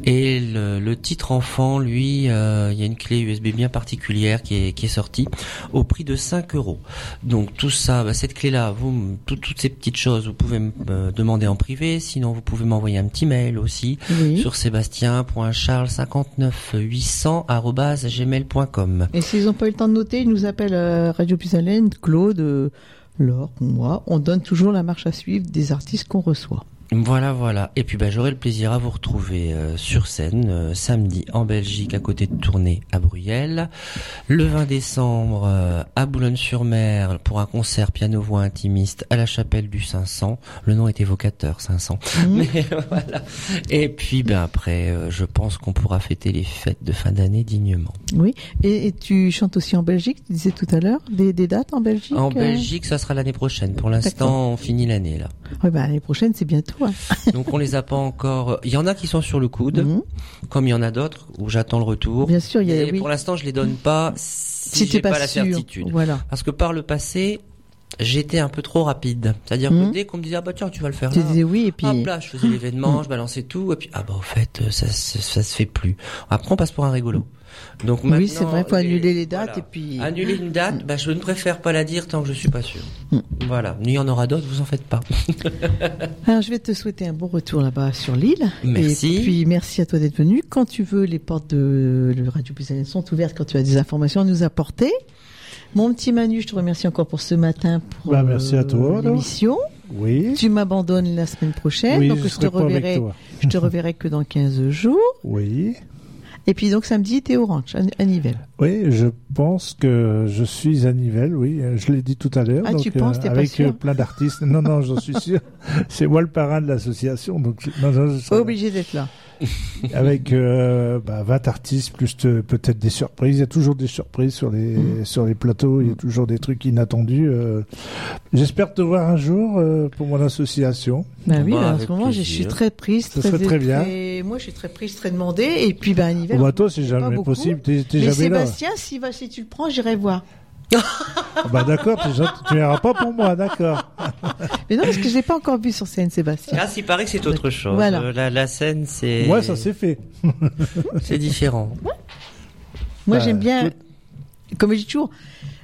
Et le, le titre enfant, lui, euh, il y a une clé USB bien particulière qui est, qui est sortie au prix de 5 euros. Donc tout ça, bah, cette clé-là, vous, tout- toutes ces petites choses, vous pouvez me euh, demander en privé. Sinon, vous pouvez m'envoyer un petit mail aussi Oui. sur sébastien.charles59800@gmail.com. Et s'ils n'ont pas eu le temps de noter, ils nous appellent euh, Radio Puisalène, Claude, Laure, moi. On donne toujours la marche à suivre des artistes qu'on reçoit. Voilà, voilà. Et puis bah, j'aurai le plaisir à vous retrouver euh, sur scène euh, samedi en Belgique à côté de Tournai à Bruyères. Le 20 décembre euh, à Boulogne-sur-Mer pour un concert piano-voix intimiste à la chapelle du 500. Le nom est évocateur, 500. Mais voilà. Et puis ben après, je pense qu'on pourra fêter les fêtes de fin d'année dignement. Oui. Et, et tu chantes aussi en Belgique, tu disais tout à l'heure, des, des dates en Belgique En Belgique, ça sera l'année prochaine. Pour l'instant, on finit l'année là. Oui, bah, l'année prochaine, c'est bientôt. Donc on les a pas encore. Il y en a qui sont sur le coude, Mhm. comme il y en a d'autres où j'attends le retour. Bien sûr, il y a. Et oui. pour l'instant, je les donne pas si, Si j'ai pas, pas la certitude. Voilà. Parce que par le passé, j'étais un peu trop rapide. C'est-à-dire Mhm. que dès qu'on me disait ah bah tiens tu vas le faire Tu là. disais oui, et puis. Hop là, je faisais l'événement, je balançais tout, et puis ah bah au fait euh, ça, ça, ça se fait plus. Après on passe pour un rigolo. Donc Oui, c'est maintenant, vrai, faut annuler les dates voilà. et puis. Annuler une date, bah, je ne préfère pas la dire tant que je suis pas sûr. Mm. Voilà, il y en aura d'autres, vous en faites pas. Alors, je vais te souhaiter un bon retour là-bas sur l'île. Merci. Et puis, merci à toi d'être venu. Quand tu veux, les portes de le Radio Puisalène sont ouvertes quand tu as des informations à nous apporter. Mon petit Manu, je te remercie encore pour ce matin pour Bah, merci à euh, toi, alors. l'émission. Oui. Tu m'abandonnes la semaine prochaine, Oui, donc je je, te reverrai. Je te reverrai que dans 15 jours. Oui. Et puis donc samedi, t'es au ranch à Nivelles. Oui, je pense que je suis à Nivelles, oui, euh, je l'ai dit tout à l'heure. Ah, donc, tu penses, t'es pas Avec sûr euh, plein d'artistes. Non, non, j'en suis sûr. C'est moi le parrain de l'association, donc non, non, je serai- Obligé d'être là. avec euh, bah, 20 artistes plus de- peut-être des surprises. Il y a toujours des surprises sur les Mm. sur les plateaux. Il y a toujours des trucs inattendus. euh. J'espère te voir un jour euh, pour mon association. Bah oui, Bah, là, en ce moment, je suis très prise, Ça très, serait très bien. très- Moi, je suis très prise, très demandée. Et puis, bah, à Nivelles. Bon, bah, toi, c'est pas jamais possible. T'es t'es Mais jamais là. Sébastien, si, va, si tu le prends, j'irai voir. Ah, bah d'accord, tu n'iras pas pour moi, d'accord. Mais non, parce que je l'ai pas encore vu sur scène, Sébastien. Ah, s'il paraît que c'est autre chose. Voilà. Euh, La, la scène, c'est. Moi, ça c'est fait. C'est différent. Moi, Bah, j'aime bien, comme je dis toujours,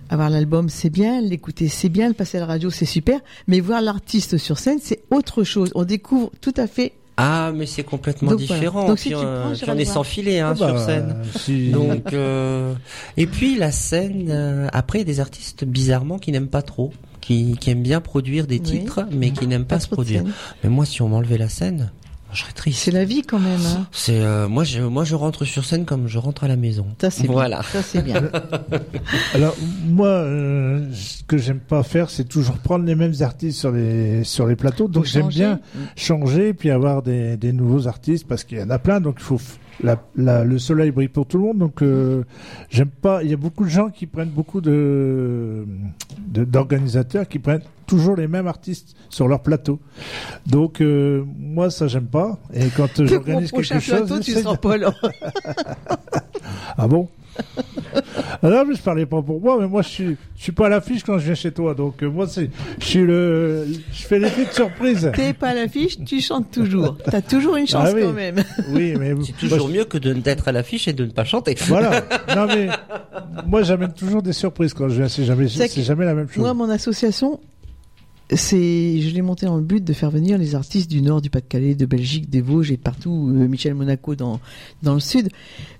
avoir l'album, c'est bien, l'écouter, c'est bien, le passer à la radio, c'est super, mais voir l'artiste sur scène, c'est autre chose. On découvre tout à fait. Ah, mais c'est complètement Donc, voilà. différent. Donc, si Puis, tu euh, prends, puis j'irai on le est voir. sans filet hein, Ah bah, sur scène. si- Donc, euh, et puis la scène. euh, après, il y a des artistes bizarrement qui n'aiment pas trop, qui, qui aiment bien produire des Oui. titres, mais qui n'aiment pas, Pas se produire. Mais moi, si on m'enlevait la scène, je serais triste. C'est la vie quand même. Hein. C'est euh, moi, je, moi, je rentre sur scène comme je rentre à la maison. Ça, c'est Voilà. bien. Ça, c'est bien. Alors moi, euh, ce que j'aime pas faire, c'est toujours prendre les mêmes artistes sur les sur les plateaux. Donc j'aime bien changer puis avoir des, des nouveaux artistes parce qu'il y en a plein. Donc il faut f- la, la- le soleil brille pour tout le monde. Donc euh, j'aime pas. Il y a beaucoup de gens qui prennent beaucoup de- d'organisateurs qui prennent toujours les mêmes artistes sur leur plateau. Donc euh, moi ça j'aime pas. Et quand euh, j'organise quelque chose, plateau, tu seras pas là. ah bon? Ah non, mais je parlais pas pour moi, mais moi je suis, je suis pas à l'affiche quand je viens chez toi, donc euh, moi c'est, je suis le, je fais l'effet de surprise. T'es pas à l'affiche, tu chantes toujours. T'as toujours une chance Ah oui. quand même. Oui, mais C'est toujours mieux que de d'être à l'affiche et de ne pas chanter. Voilà. Non mais moi j'amène toujours des surprises quand je viens. C'est jamais, C'est jamais la même chose. Moi, mon association, c'est, je l'ai montée dans le but de faire venir les artistes du Nord, du Pas-de-Calais, de Belgique, des Vosges et partout, euh, Michel Monaco dans, dans le Sud.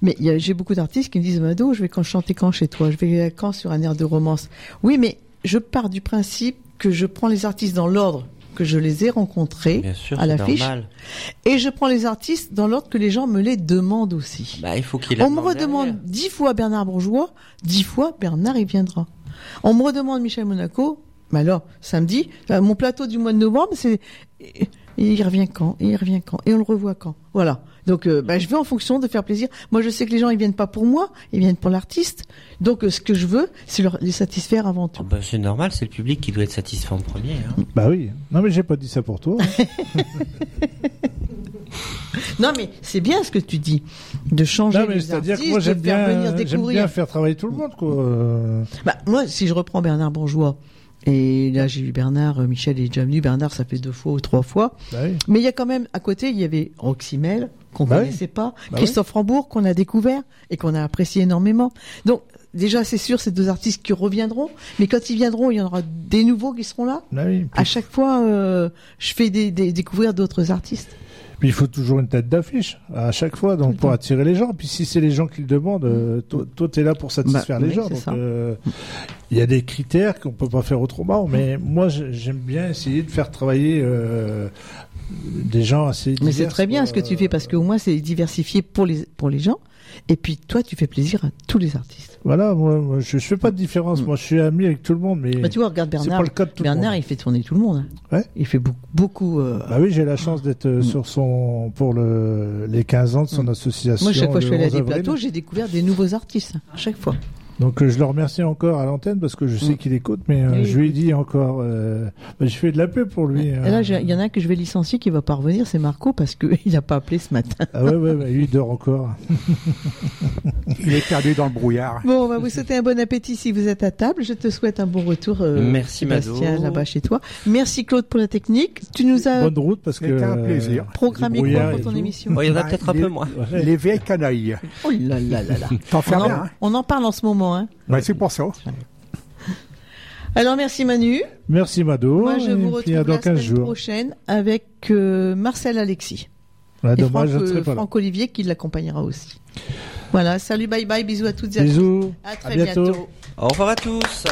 Mais y j'ai beaucoup d'artistes qui me disent, Mado, je vais quand chanter quand chez toi? Je vais quand sur un air de romance? Oui, mais je pars du principe que je prends les artistes dans l'ordre que je les ai rencontrés sûr, à l'affiche. Et je prends les artistes dans l'ordre que les gens me les demandent aussi. Bah, il faut qu'il On me redemande dix fois Bernard Bourgeois, dix fois Bernard il viendra. On me redemande Michel Monaco, mais alors samedi, euh, mon plateau du mois de novembre, c'est et il revient quand Et il revient quand Et on le revoit quand Voilà. Donc euh, bah, je vais en fonction de faire plaisir. Moi je sais que les gens ils viennent pas pour moi, ils viennent pour l'artiste. Donc euh, ce que je veux, c'est leur les satisfaire avant tout. Bah, c'est normal, c'est le public qui doit être satisfait en premier. hein. Bah oui. Non mais j'ai pas dit ça pour toi. hein. Non mais c'est bien ce que tu dis de changer non mais les c'est-à-dire artistes, que moi j'aime de faire venir bien, j'aime bien faire travailler tout le monde quoi. Bah, moi, si je reprends Bernard Bourgeois, et là j'ai eu Bernard, euh, Michel est déjà venu, Bernard ça fait deux fois ou trois fois, bah oui. mais il y a quand même à côté, il y avait Roxy Mel, qu'on Bah oui. connaissait pas, Bah Christophe Rambourg, qu'on a découvert et qu'on a apprécié énormément. Donc déjà c'est sûr, c'est deux artistes qui reviendront, mais quand ils viendront, il y en aura des nouveaux qui seront là. Bah. À chaque fois, euh, je fais des, des- découvrir d'autres artistes. Puis il faut toujours une tête d'affiche à chaque fois, donc pour attirer les gens. Puis si c'est les gens qui le demandent, euh, toi, toi t'es là pour satisfaire Bah, les oui, gens. Donc euh, il y a des critères qu'on peut pas faire autrement. Mais moi, j'aime bien essayer de faire travailler euh, des gens assez. Mais c'est divers, très bien quoi. ce que tu fais parce qu'au moins c'est diversifié pour les pour les gens. Et puis toi, tu fais plaisir à tous les artistes. Voilà, moi, moi, je, je fais pas de différence. Moi, je suis ami avec tout le monde, mais Bah, tu vois, regarde c'est Bernard. pas le cas de tout le Bernard, monde. il fait tourner tout le monde. Ouais. Il fait beaucoup, beaucoup. euh, Bah oui, j'ai la chance d'être euh, sur son pour le les 15 ans de son association. Moi, chaque fois que je suis allé à 11 des avril. plateaux, j'ai découvert des nouveaux artistes. À chaque fois. Donc euh, je le remercie encore à l'antenne parce que je sais Mm. qu'il écoute, mais euh, Oui, je lui ai dit encore. Euh, bah, je fais de la pub pour lui. Et hein. là, il y en a un que je vais licencier qui va pas revenir, c'est Marco parce que il a pas appelé ce matin. Ah ouais, ouais, ouais, lui il dort encore. Il est perdu dans le brouillard. Bon, on va vous souhaiter un bon appétit si vous êtes à table. Je te souhaite un bon retour, euh, Merci, Mado. Sébastien, là-bas chez toi. Merci Claude pour la technique. Tu nous as Bonne route parce que. Un euh, plaisir. programmé quoi pour ton tout. émission Bon, il y en a Bah, peut-être un peu moins. Les vieilles canailles. Oh là là là là. T'en fais on, en, rien, hein on en parle en ce moment. Hein. Ouais, c'est pour ça. Alors merci Manu. Merci Mado. Moi je et vous retrouve dans la 15 semaine jours. prochaine avec euh, Marcel Alexis. Ouais, et dommage, Franck, je ne euh, serai pas là. Franck Olivier qui l'accompagnera aussi. Voilà, salut, bye bye, bisous à toutes et à tous. Bisous. À très à bientôt. bientôt. Au revoir à tous.